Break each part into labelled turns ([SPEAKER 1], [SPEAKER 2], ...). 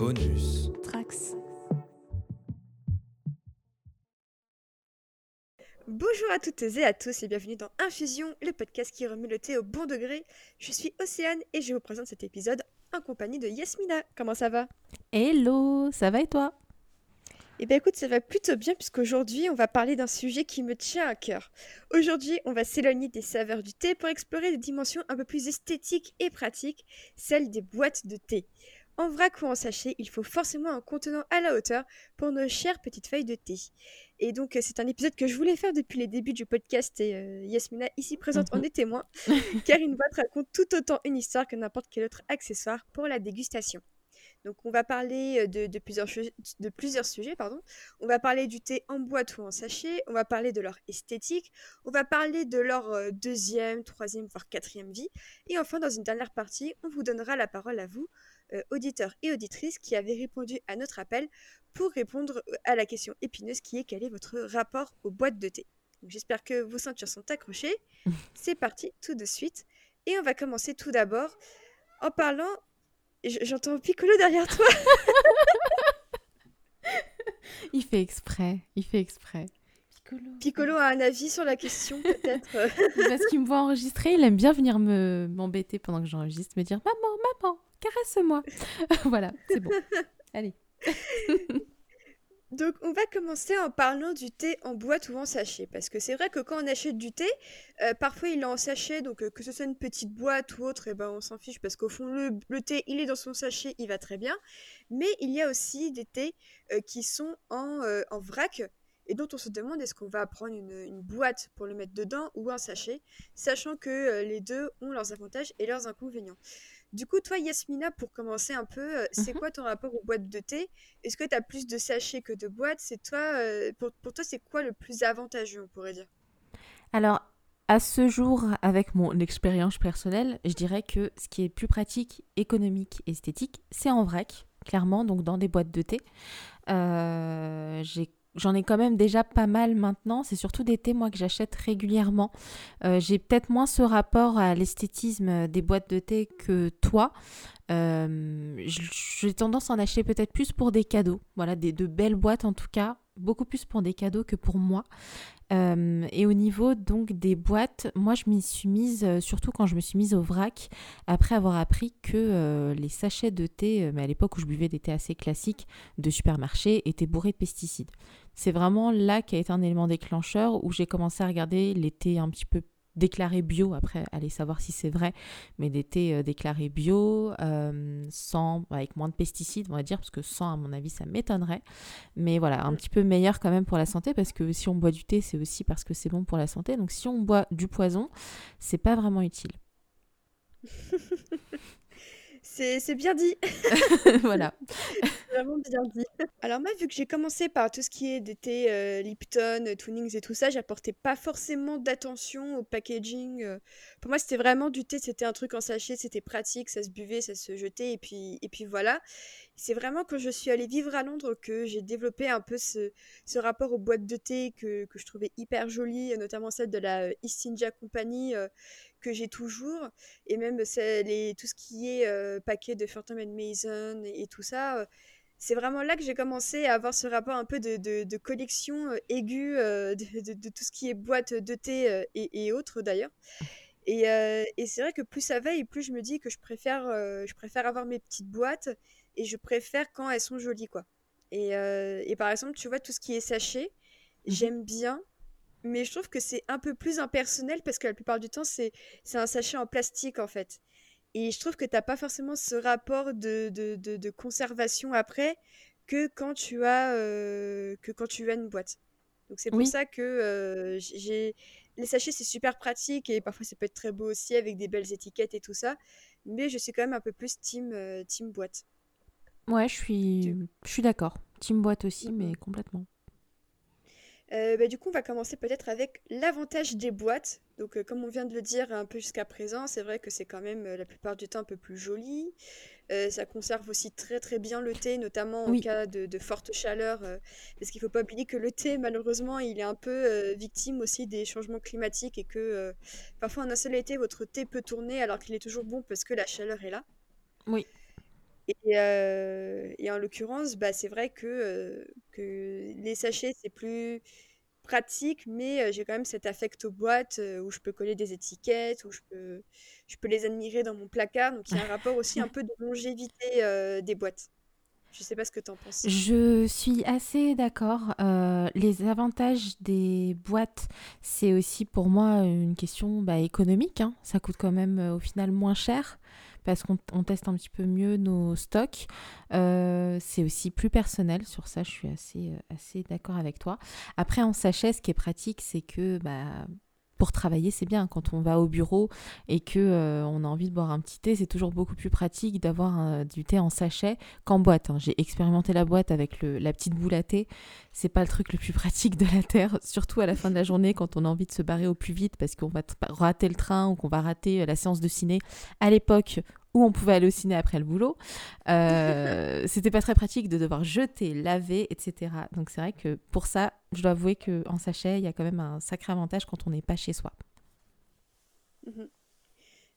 [SPEAKER 1] Bonus.
[SPEAKER 2] Trax.
[SPEAKER 3] Bonjour à toutes et à tous et bienvenue dans Infusion, le podcast qui remet le thé au bon degré. Je suis Océane et je vous présente cet épisode en compagnie de Yasmina. Comment ça va?
[SPEAKER 2] Hello, ça va et toi?
[SPEAKER 3] Eh bien écoute, ça va plutôt bien puisqu'aujourd'hui on va parler d'un sujet qui me tient à cœur. Aujourd'hui, on va s'éloigner des saveurs du thé pour explorer des dimensions un peu plus esthétiques et pratiques, celles des boîtes de thé. En vrac ou en sachet, il faut forcément un contenant à la hauteur pour nos chères petites feuilles de thé. Et donc, euh, c'est un épisode que je voulais faire depuis les débuts du podcast et euh, Yasmina, ici présente, en
[SPEAKER 2] Mhm.
[SPEAKER 3] est témoin, car une boîte raconte tout autant une histoire que n'importe quel autre accessoire pour la dégustation. Donc, on va parler euh, de, de plusieurs, de plusieurs sujets. Pardon. On va parler du thé en boîte ou en sachet. On va parler de leur esthétique. On va parler de leur deuxième, troisième, voire quatrième vie. Et enfin, dans une dernière partie, on vous donnera la parole à vous, euh, auditeurs et auditrices, qui avez répondu à notre appel pour répondre euh, à la question épineuse qui est quel est votre rapport aux boîtes de thé? J'espère que vos ceintures sont accrochées. C'est parti tout de suite. Et on va commencer tout d'abord en parlant. J'entends Piccolo derrière toi.
[SPEAKER 2] Il fait exprès, il fait exprès. Piccolo.
[SPEAKER 3] Piccolo a un avis sur la question, peut-être.
[SPEAKER 2] Parce qu'il me voit enregistrer, il aime bien venir me m'embêter pendant que j'enregistre, me dire Maman, maman, caresse-moi. voilà, c'est bon. Allez.
[SPEAKER 3] Donc, on va commencer en parlant du thé en boîte ou en sachet. Parce que c'est vrai que quand on achète du thé, euh, parfois il est en sachet, donc euh, que ce soit une petite boîte ou autre, et ben, on s'en fiche parce qu'au fond, le, le thé, il est dans son sachet, il va très bien. Mais il y a aussi des thés euh, qui sont en, en vrac et dont on se demande est-ce qu'on va prendre une, une boîte pour le mettre dedans ou un sachet, sachant que les deux ont leurs avantages et leurs inconvénients. Du coup, toi, Yasmina, pour commencer un peu, euh, c'est
[SPEAKER 2] Mhm.
[SPEAKER 3] quoi ton rapport aux boîtes de thé? Est-ce que tu as plus de sachets que de boîtes? C'est toi, euh, pour, pour toi, c'est quoi le plus avantageux, on pourrait dire?
[SPEAKER 2] Alors, à ce jour, avec mon expérience personnelle, je dirais que ce qui est plus pratique, économique esthétique, c'est en vrac, clairement, donc dans des boîtes de thé. Euh, j'ai J'en ai quand même déjà pas mal maintenant. C'est surtout des thés, moi, que j'achète régulièrement. Euh, j'ai peut-être moins ce rapport à l'esthétisme des boîtes de thé que toi. Euh, j'ai tendance à en acheter peut-être plus pour des cadeaux. Voilà, des, de belles boîtes en tout cas. Beaucoup plus pour des cadeaux que pour moi. Euh, et au niveau donc des boîtes, moi je m'y suis mise, euh, surtout quand je me suis mise au vrac, après avoir appris que euh, les sachets de thé, mais à l'époque où je buvais des thés assez classiques de supermarché, étaient bourrés de pesticides. C'est vraiment là qu'a été un élément déclencheur où j'ai commencé à regarder les thés un petit peu déclarés bio, après aller savoir si c'est vrai, mais des thés déclarés bio, euh, sans, avec moins de pesticides, on va dire, parce que sans, à mon avis, ça m'étonnerait. Mais voilà, un petit peu meilleur quand même pour la santé, parce que si on boit du thé, c'est aussi parce que c'est bon pour la santé. Donc si on boit du poison, c'est pas vraiment utile.
[SPEAKER 3] C'est bien dit,
[SPEAKER 2] voilà.
[SPEAKER 3] vraiment bien dit. Alors moi, vu que j'ai commencé par tout ce qui est des thés euh, Lipton, euh, Twinings et tout ça, j'apportais pas forcément d'attention au packaging. euh. Pour moi, c'était vraiment du thé, c'était un truc en sachet, c'était pratique, ça se buvait, ça se jetait, et puis, et puis voilà. C'est vraiment quand je suis allée vivre à Londres que j'ai développé un peu ce, rapport aux boîtes de thé que, que je trouvais hyper jolies, notamment celle de la euh, East India Company euh, que j'ai toujours, et même les, tout ce qui est euh, paquet de Phantom and Mason et, tout ça. euh, c'est vraiment là que j'ai commencé à avoir ce rapport un peu de, de- collection aiguë de, tout ce qui est boîte de thé et, et autres d'ailleurs. Et, et c'est vrai que plus ça va et plus je me dis que je préfère, je préfère avoir mes petites boîtes et je préfère quand elles sont jolies quoi. Et, euh, et par exemple, tu vois, tout ce qui est sachet,
[SPEAKER 2] Mhm.
[SPEAKER 3] j'aime bien, mais je trouve que c'est un peu plus impersonnel parce que la plupart du temps, c'est c'est un sachet en plastique en fait. Et je trouve que t'as pas forcément ce rapport de, de, de- de conservation après que quand tu as, euh, que quand tu as une boîte. Donc c'est pour
[SPEAKER 2] Oui.
[SPEAKER 3] ça que euh, j'ai... Les sachets, c'est super pratique et parfois ça peut être très beau aussi avec des belles étiquettes et tout ça. Mais je suis quand même un peu plus team, team boîte.
[SPEAKER 2] Ouais, je suis, je suis d'accord. Team boîte aussi, mais complètement.
[SPEAKER 3] Euh, bah, du coup, on va commencer peut-être avec l'avantage des boîtes. Donc, euh, comme on vient de le dire un peu jusqu'à présent, c'est vrai que c'est quand même euh, la plupart du temps un peu plus joli. Ça conserve aussi très très bien le thé, notamment en
[SPEAKER 2] Oui.
[SPEAKER 3] cas de, de forte chaleur. parce qu'il ne faut pas oublier que le thé, malheureusement, il est un peu victime aussi des changements climatiques et que parfois en un seul été, votre thé peut tourner alors qu'il est toujours bon parce que la chaleur est là.
[SPEAKER 2] Oui.
[SPEAKER 3] Et, euh, et en l'occurrence, bah, c'est vrai que, euh, que les sachets, c'est plus pratique, mais euh, j'ai quand même cet affect aux boîtes euh, où je peux coller des étiquettes, où je peux, je peux les admirer dans mon placard. Donc il y a un rapport aussi un peu de longévité euh, des boîtes. Je sais pas ce que tu en penses.
[SPEAKER 2] Je suis assez d'accord. Euh, les avantages des boîtes, c'est aussi pour moi une question bah, économique. hein. Ça coûte quand même euh, au final moins cher parce qu'on on teste un petit peu mieux nos stocks. Euh, c'est aussi plus personnel. Sur ça, je suis assez, assez d'accord avec toi. Après, en sachet, ce qui est pratique, c'est que bah, pour travailler, c'est bien. Quand on va au bureau et que euh, on a envie de boire un petit thé, c'est toujours beaucoup plus pratique d'avoir euh, du thé en sachet qu'en boîte. hein. J'ai expérimenté la boîte avec la petite boule à thé. C'est pas le truc le plus pratique de la terre, surtout à la fin de la journée quand on a envie de se barrer au plus vite parce qu'on va rater le train ou qu'on va rater euh, la séance de ciné. À l'époque où on pouvait aller au ciné après le boulot, euh, c'était pas très pratique de devoir jeter, laver, etc. Donc c'est vrai que pour ça, je dois avouer qu'en sachet, il y a quand même un sacré avantage quand on n'est pas chez soi.
[SPEAKER 3] Mhm.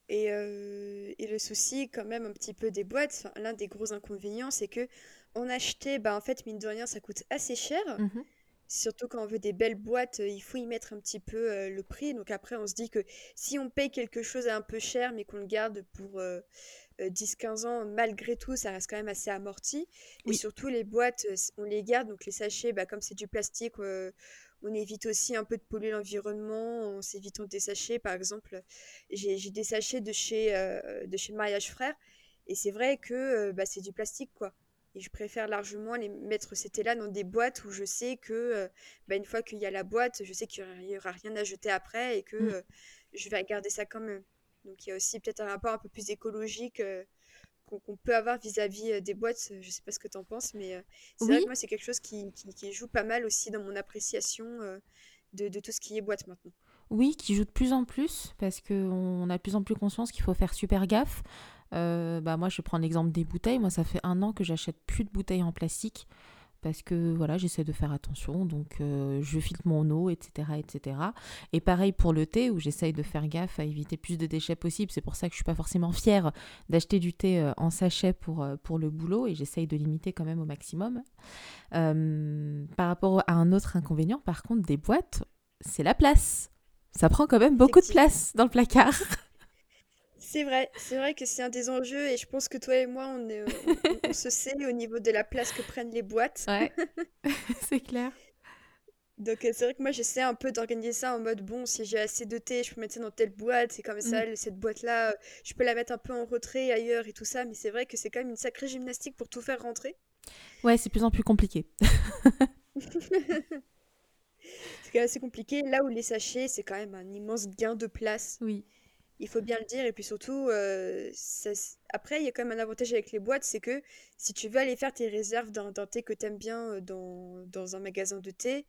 [SPEAKER 3] Et, euh, et le souci, quand même, un petit peu des boîtes, enfin, l'un des gros inconvénients, c'est que en acheter, bah, en fait, mine de rien, ça coûte assez cher.
[SPEAKER 2] Mhm.
[SPEAKER 3] Surtout quand on veut des belles boîtes, euh, il faut y mettre un petit peu euh, le prix. Donc après, on se dit que si on paye quelque chose à un peu cher, mais qu'on le garde pour euh, euh, 10-15 ans, malgré tout, ça reste quand même assez amorti. Et surtout, les boîtes, euh, on les garde. Donc les sachets, bah, comme c'est du plastique, euh, on évite aussi un peu de polluer l'environnement en s'évitant des sachets. Par exemple, j'ai des sachets de chez, euh, de chez Mariage Frère. Et c'est vrai que euh, bah, c'est du plastique, quoi. Et je préfère largement les mettre ces thés-là dans des boîtes où je sais que, euh, bah, une fois qu'il y a la boîte, je sais qu'il n'y aura rien à jeter après et que
[SPEAKER 2] Mm.
[SPEAKER 3] euh, je vais garder ça quand même. Donc il y a aussi peut-être un rapport un peu plus écologique euh, qu'on peut avoir vis-à-vis des boîtes. Je sais pas ce que tu en penses, mais c'est vrai
[SPEAKER 2] Oui,
[SPEAKER 3] que moi, c'est quelque chose qui, qui- qui joue pas mal aussi dans mon appréciation de, de tout ce qui est boîte maintenant.
[SPEAKER 2] oui, qui joue de plus en plus parce qu'on a de plus en plus conscience qu'il faut faire super gaffe. Euh, bah moi, je prendre l'exemple des bouteilles. Moi, ça fait un an que j'achète plus de bouteilles en plastique parce que voilà, j'essaie de faire attention. Donc, euh, je filtre mon eau, etc., etc. Et pareil pour le thé où j'essaye de faire gaffe à éviter plus de déchets possible. C'est pour ça que je suis pas forcément fière d'acheter du thé euh, en sachet pour, pour le boulot et j'essaye de limiter quand même au maximum. Euh, par rapport à un autre inconvénient, par contre, des boîtes, c'est la place. Ça prend quand même beaucoup de place dans le placard.
[SPEAKER 3] C'est vrai, c'est vrai que c'est un des enjeux et je pense que toi et moi, on, est- on, on- on se sait au niveau de la place que prennent les boîtes.
[SPEAKER 2] Ouais, c'est clair.
[SPEAKER 3] Donc euh, c'est vrai que moi j'essaie un peu d'organiser ça en mode bon si j'ai assez de thé je peux mettre ça dans telle boîte c'est comme
[SPEAKER 2] Mm.
[SPEAKER 3] ça le- cette boîte là je peux la mettre un peu en retrait ailleurs et tout ça mais c'est vrai que c'est quand même une sacrée gymnastique pour tout faire rentrer
[SPEAKER 2] Ouais, c'est de plus en plus compliqué.
[SPEAKER 3] c'est quand même assez compliqué là où les sachets c'est quand même un immense gain de place
[SPEAKER 2] Oui.
[SPEAKER 3] Il faut bien le dire et puis surtout euh, ça s- après il y a quand même un avantage avec les boîtes c'est que si tu veux aller faire tes réserves d'un d'un thé que t'aimes bien euh, dans, dans un magasin de thé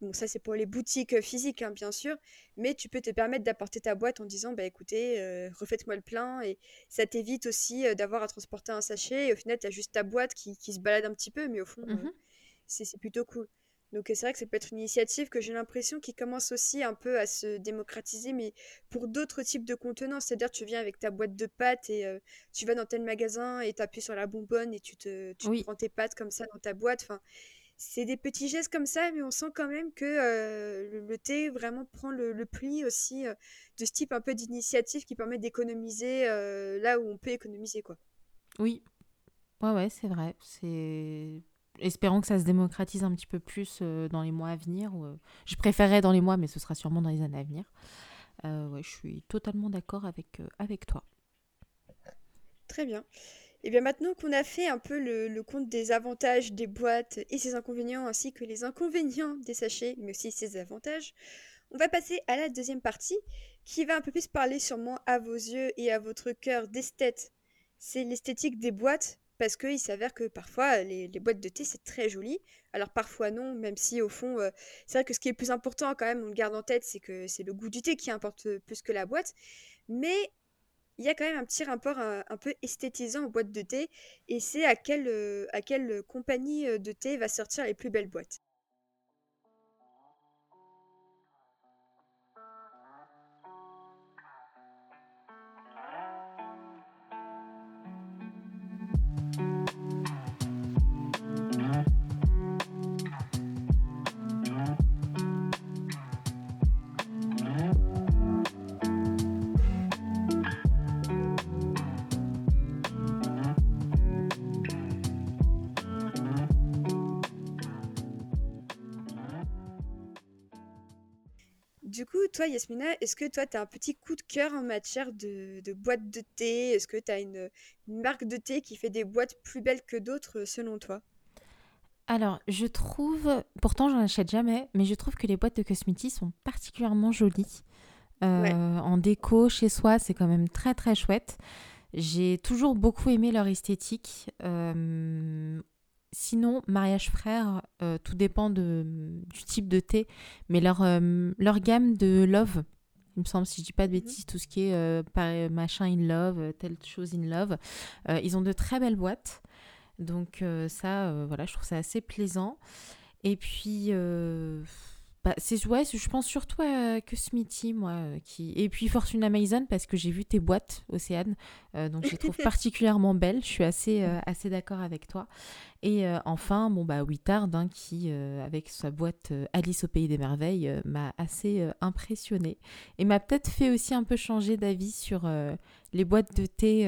[SPEAKER 3] Bon, ça, c'est pour les boutiques euh, physiques, hein, bien sûr, mais tu peux te permettre d'apporter ta boîte en disant, bah écoutez, euh, refaites-moi le plein, et ça t'évite aussi euh, d'avoir à transporter un sachet, et au final, tu as juste ta boîte qui, qui se balade un petit peu, mais au fond, euh,
[SPEAKER 2] Mhm.
[SPEAKER 3] c'est c'est plutôt cool. Donc c'est vrai que ça peut être une initiative que j'ai l'impression qui commence aussi un peu à se démocratiser, mais pour d'autres types de contenants, c'est-à-dire tu viens avec ta boîte de pâtes et euh, tu vas dans tel magasin et tu appuies sur la bonbonne et tu te, tu te prends tes pâtes comme ça dans ta boîte. Enfin, c'est des petits gestes comme ça, mais on sent quand même que euh, le, le thé vraiment prend le, le pli aussi euh, de ce type un peu d'initiative qui permet d'économiser là où on peut économiser, quoi.
[SPEAKER 2] oui. Ouais, ouais, c'est vrai. C'est... Espérons que ça se démocratise un petit peu plus euh, dans les mois à venir. euh, Je préférerais dans les mois, mais ce sera sûrement dans les années à venir. Euh, ouais, je suis totalement d'accord avec, avec toi.
[SPEAKER 3] Très bien. Et bien maintenant qu'on a fait un peu le, le compte des avantages des boîtes et ses inconvénients, ainsi que les inconvénients des sachets, mais aussi ses avantages, on va passer à la deuxième partie, qui va un peu plus parler sûrement à vos yeux et à votre cœur d'esthète. C'est l'esthétique des boîtes, parce qu'il s'avère que parfois les, les boîtes de thé c'est très joli, alors parfois non, même si au fond, euh, c'est vrai que ce qui est plus important quand même, on le garde en tête, c'est que c'est le goût du thé qui importe plus que la boîte, mais il y a quand même un petit rapport un, peu esthétisant aux boîtes de thé, et c'est à quelle, euh, à quelle compagnie euh, de thé va sortir les plus belles boîtes. Du coup, toi, Yasmina, est-ce que toi, tu as un petit coup de cœur en matière de, de boîtes de thé? Est-ce que tu as une, une marque de thé qui fait des boîtes plus belles que d'autres, selon toi?
[SPEAKER 2] Alors, je trouve, pourtant j'en achète jamais, mais je trouve que les boîtes de Cosmiti sont particulièrement jolies.
[SPEAKER 3] Ouais.
[SPEAKER 2] Euh, en déco, chez soi, c'est quand même très très chouette. J'ai toujours beaucoup aimé leur esthétique. Euh, sinon, Mariage Frère, euh, tout dépend de, du type de thé, mais leur, euh, leur gamme de Love, il me semble, si je dis pas de
[SPEAKER 3] Mhm.
[SPEAKER 2] bêtises, tout ce qui est euh, machin in love, telle chose in love, ils ont de très belles boîtes. Donc ça, voilà, je trouve ça assez plaisant. Et puis, bah, c'est ouais, je pense surtout à que Smithy, moi, euh, qui et puis Fortune Amazon parce que j'ai vu tes boîtes, Océane, euh, donc je les trouve particulièrement belles. Je suis assez euh, assez d'accord avec toi. Et euh, enfin, bon bah Wittard, hein, qui euh, avec sa boîte euh, Alice au pays des merveilles euh, m'a assez euh, impressionnée et m'a peut-être fait aussi un peu changer d'avis sur euh, les boîtes de thé.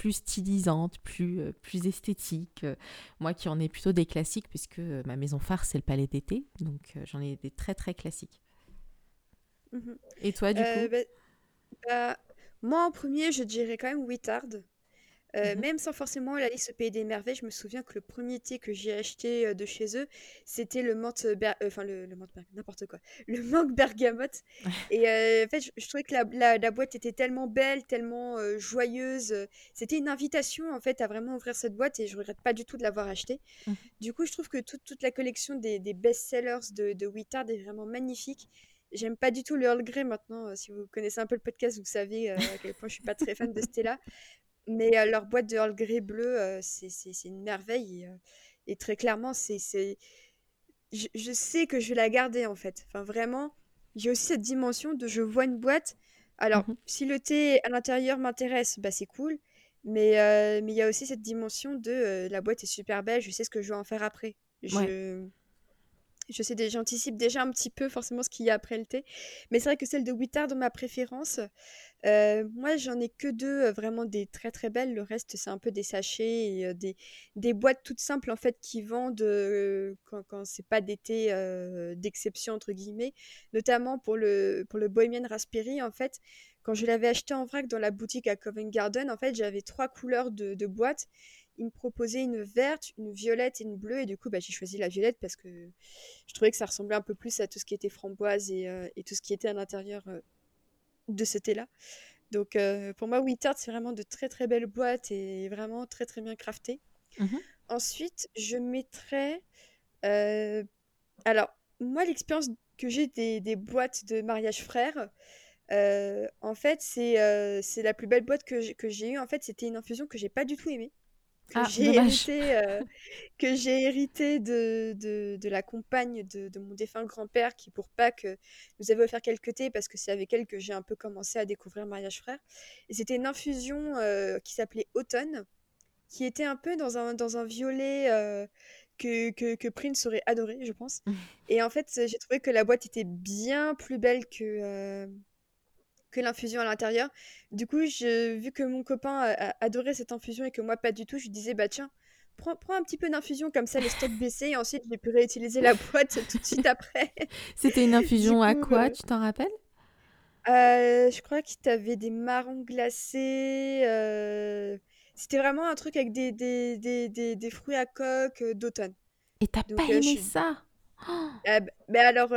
[SPEAKER 2] Plus stylisantes, plus, euh, plus esthétiques. Euh, moi qui en ai plutôt des classiques, puisque euh, ma maison phare, c'est le palais d'été. Donc j'en ai des très très classiques.
[SPEAKER 3] Mhm.
[SPEAKER 2] Et toi, du coup?
[SPEAKER 3] bah, bah, moi, en premier, je dirais quand même Wittard. Euh,
[SPEAKER 2] Mhm.
[SPEAKER 3] même sans forcément la liste Pays des Merveilles, je me souviens que le premier thé que j'ai acheté euh, de chez eux, c'était le menthe, ber- euh, enfin le, le n'importe quoi, le mangue bergamote. Et en fait, je, je trouvais que la, la- la boîte était tellement belle, tellement joyeuse. C'était une invitation en fait à vraiment ouvrir cette boîte et je regrette pas du tout de l'avoir achetée.
[SPEAKER 2] Mhm.
[SPEAKER 3] Du coup, je trouve que toute, toute la collection des, des best-sellers de, de Wittard est vraiment magnifique. J'aime pas du tout le Earl Grey maintenant. si vous connaissez un peu le podcast, vous savez euh, à quel point je suis pas très fan de thé-là. Mais euh, leur boîte de Earl Grey bleu, euh, c'est c'est- c'est une merveille. Et, euh, et très clairement, c'est, c'est... Je, je sais que je vais la garder en fait. Enfin, vraiment, j'ai aussi cette dimension de je vois une boîte. Alors,
[SPEAKER 2] Mhm.
[SPEAKER 3] si le thé à l'intérieur m'intéresse, bah c'est cool. Mais euh, mais il y a aussi cette dimension de euh, la boîte est super belle, je sais ce que je vais en faire après.
[SPEAKER 2] Ouais.
[SPEAKER 3] Je, je sais déjà, j'anticipe déjà un petit peu forcément ce qu'il y a après le thé. Mais c'est vrai que celle de Wittard dans ma préférence. Euh, moi, j'en ai que deux, euh, vraiment des très très belles. Le reste, c'est un peu des sachets et euh, des, boîtes toutes simples en fait qui vendent quand, quand c'est pas d'été d'exception entre guillemets. Notamment pour le, pour le Bohemian Raspberry en fait. Quand je l'avais acheté en vrac dans la boutique à Covent Garden, en fait, j'avais trois couleurs de, de boîtes. Ils me proposaient une verte, une violette et une bleue. Et du coup, bah, j'ai choisi la violette parce que je trouvais que ça ressemblait un peu plus à tout ce qui était framboise et, tout ce qui était à l'intérieur de ce thé-là. Donc euh, pour moi, Wittard, c'est vraiment de très très belles boîtes et vraiment très très bien craftées.
[SPEAKER 2] Mhm.
[SPEAKER 3] Ensuite, je mettrais... euh, Alors, moi, l'expérience que j'ai des, des boîtes de mariage frère, euh, en fait, c'est c'est la plus belle boîte que j'ai que j'ai eue. En fait, c'était une infusion que j'ai pas du tout aimée, que
[SPEAKER 2] Ah,
[SPEAKER 3] j'ai hérité, euh, que j'ai hérité de, de, de la compagne de, de mon défunt grand-père qui, pour Pâques, nous avait offert quelques thés parce que c'est avec elle que j'ai un peu commencé à découvrir Mariage Frère. Et c'était une infusion euh, qui s'appelait Automne, qui était un peu dans un, dans un violet euh, que, que, que Prince aurait adoré, je pense. Et en fait, j'ai trouvé que la boîte était bien plus belle que, que l'infusion à l'intérieur. Du coup, je, vu que mon copain a, a adoré cette infusion et que moi pas du tout, je lui disais bah tiens, prends, prends un petit peu d'infusion comme ça les stocks baissés et ensuite j'ai pu réutiliser la boîte tout de suite après.
[SPEAKER 2] C'était une infusion à quoi,
[SPEAKER 3] euh,
[SPEAKER 2] tu t'en rappelles?
[SPEAKER 3] Euh, je crois que t'avais des marrons glacés. euh, C'était vraiment un truc avec des, des, des, des, des fruits à coque d'automne.
[SPEAKER 2] Et t'as pas
[SPEAKER 3] je
[SPEAKER 2] aimé ça? Oh,
[SPEAKER 3] Ah, bah, mais alors,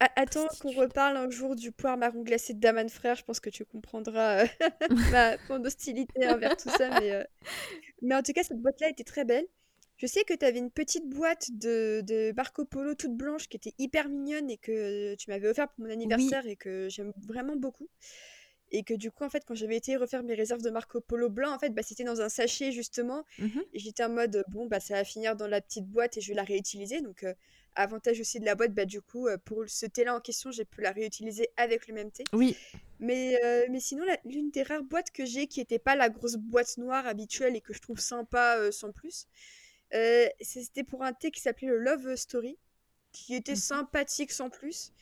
[SPEAKER 3] attends qu'on reparle un jour du poire marron glacé de Daman Frère. Je pense que tu comprendras euh, ma, mon hostilité envers tout ça. Mais, euh, mais en tout cas, cette boîte-là était très belle. Je sais que tu avais une petite boîte de, de Marco Polo toute blanche qui était hyper mignonne et que tu m'avais offert pour mon
[SPEAKER 2] Oui,
[SPEAKER 3] anniversaire et que j'aime vraiment beaucoup. Et que du coup, en fait, quand j'avais été refaire mes réserves de Marco Polo blanc, en fait, bah, c'était dans un sachet justement.
[SPEAKER 2] mhm,
[SPEAKER 3] Et j'étais en mode, bon, bah, ça va finir dans la petite boîte et je vais la réutiliser. Donc, euh, avantage aussi de la boîte, bah, du coup, euh, pour ce thé-là en question, j'ai pu la réutiliser avec le même thé.
[SPEAKER 2] oui.
[SPEAKER 3] Mais, euh, mais sinon, l'une des rares boîtes que j'ai qui n'était pas la grosse boîte noire habituelle et que je trouve sympa euh, sans plus, euh, c'était pour un thé qui s'appelait le Love Story, qui était
[SPEAKER 2] mhm.
[SPEAKER 3] sympathique sans plus.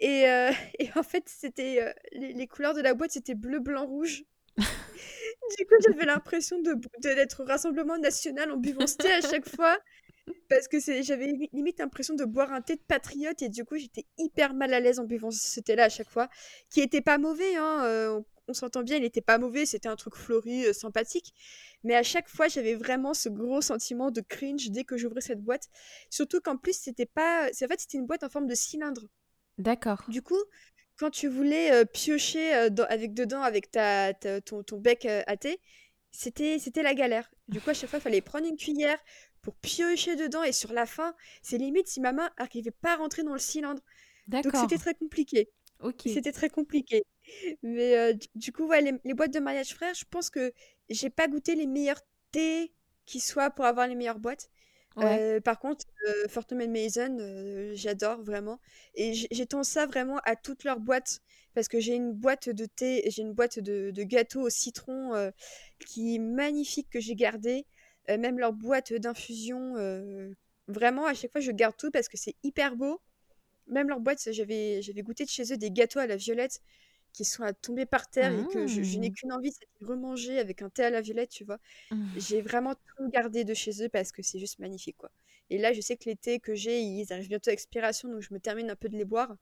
[SPEAKER 3] Et, et en fait, c'était les, les couleurs de la boîte, c'était bleu, blanc, rouge. Du coup, j'avais l'impression de, de- d'être au Rassemblement national en buvant ce thé à chaque fois. Parce que j'avais limite l'impression de boire un thé de patriote et du coup j'étais hyper mal à l'aise en buvant ce thé là à chaque fois qui était pas mauvais hein euh, on, s'entend bien il était pas mauvais c'était un truc fleuri euh, sympathique. Mais à chaque fois j'avais vraiment ce gros sentiment de cringe dès que j'ouvrais cette boîte. Surtout qu'en plus c'était pas en fait c'était une boîte en forme de cylindre.
[SPEAKER 2] D'accord.
[SPEAKER 3] Du coup quand tu voulais euh, piocher avec dedans avec ta, ton, ton, bec à thé c'était c'était la galère. Du coup à chaque fois il fallait prendre une cuillère pour piocher dedans et sur la fin, c'est limite si ma main n'arrivait pas à rentrer dans le cylindre. Donc c'était très compliqué.
[SPEAKER 2] Ok.
[SPEAKER 3] C'était très compliqué. Mais euh, du coup, ouais, les, boîtes de mariage frère, je pense que j'ai pas goûté les meilleurs thés qui soient pour avoir les meilleures boîtes. Euh, par contre, euh, Fortnum Mason, euh, j'adore vraiment. Et j'étends ça vraiment à toutes leurs boîtes. Parce que j'ai une boîte de thé, j'ai une boîte de, de gâteaux au citron qui est magnifique que j'ai gardée. Euh, même leur boîte d'infusion. Euh, vraiment, à chaque fois, je garde tout parce que c'est hyper beau. Même leur boîte, j'avais, goûté de chez eux des gâteaux à la violette qui sont à tomber par terre et que je, n'ai mmh. qu'une envie, c'est de remanger avec un thé à la violette, tu vois. Mmh. J'ai vraiment tout gardé de chez eux parce que c'est juste magnifique, quoi. Et là, je sais que les thés que j'ai, ils arrivent bientôt à expiration, donc je me termine un peu de les boire.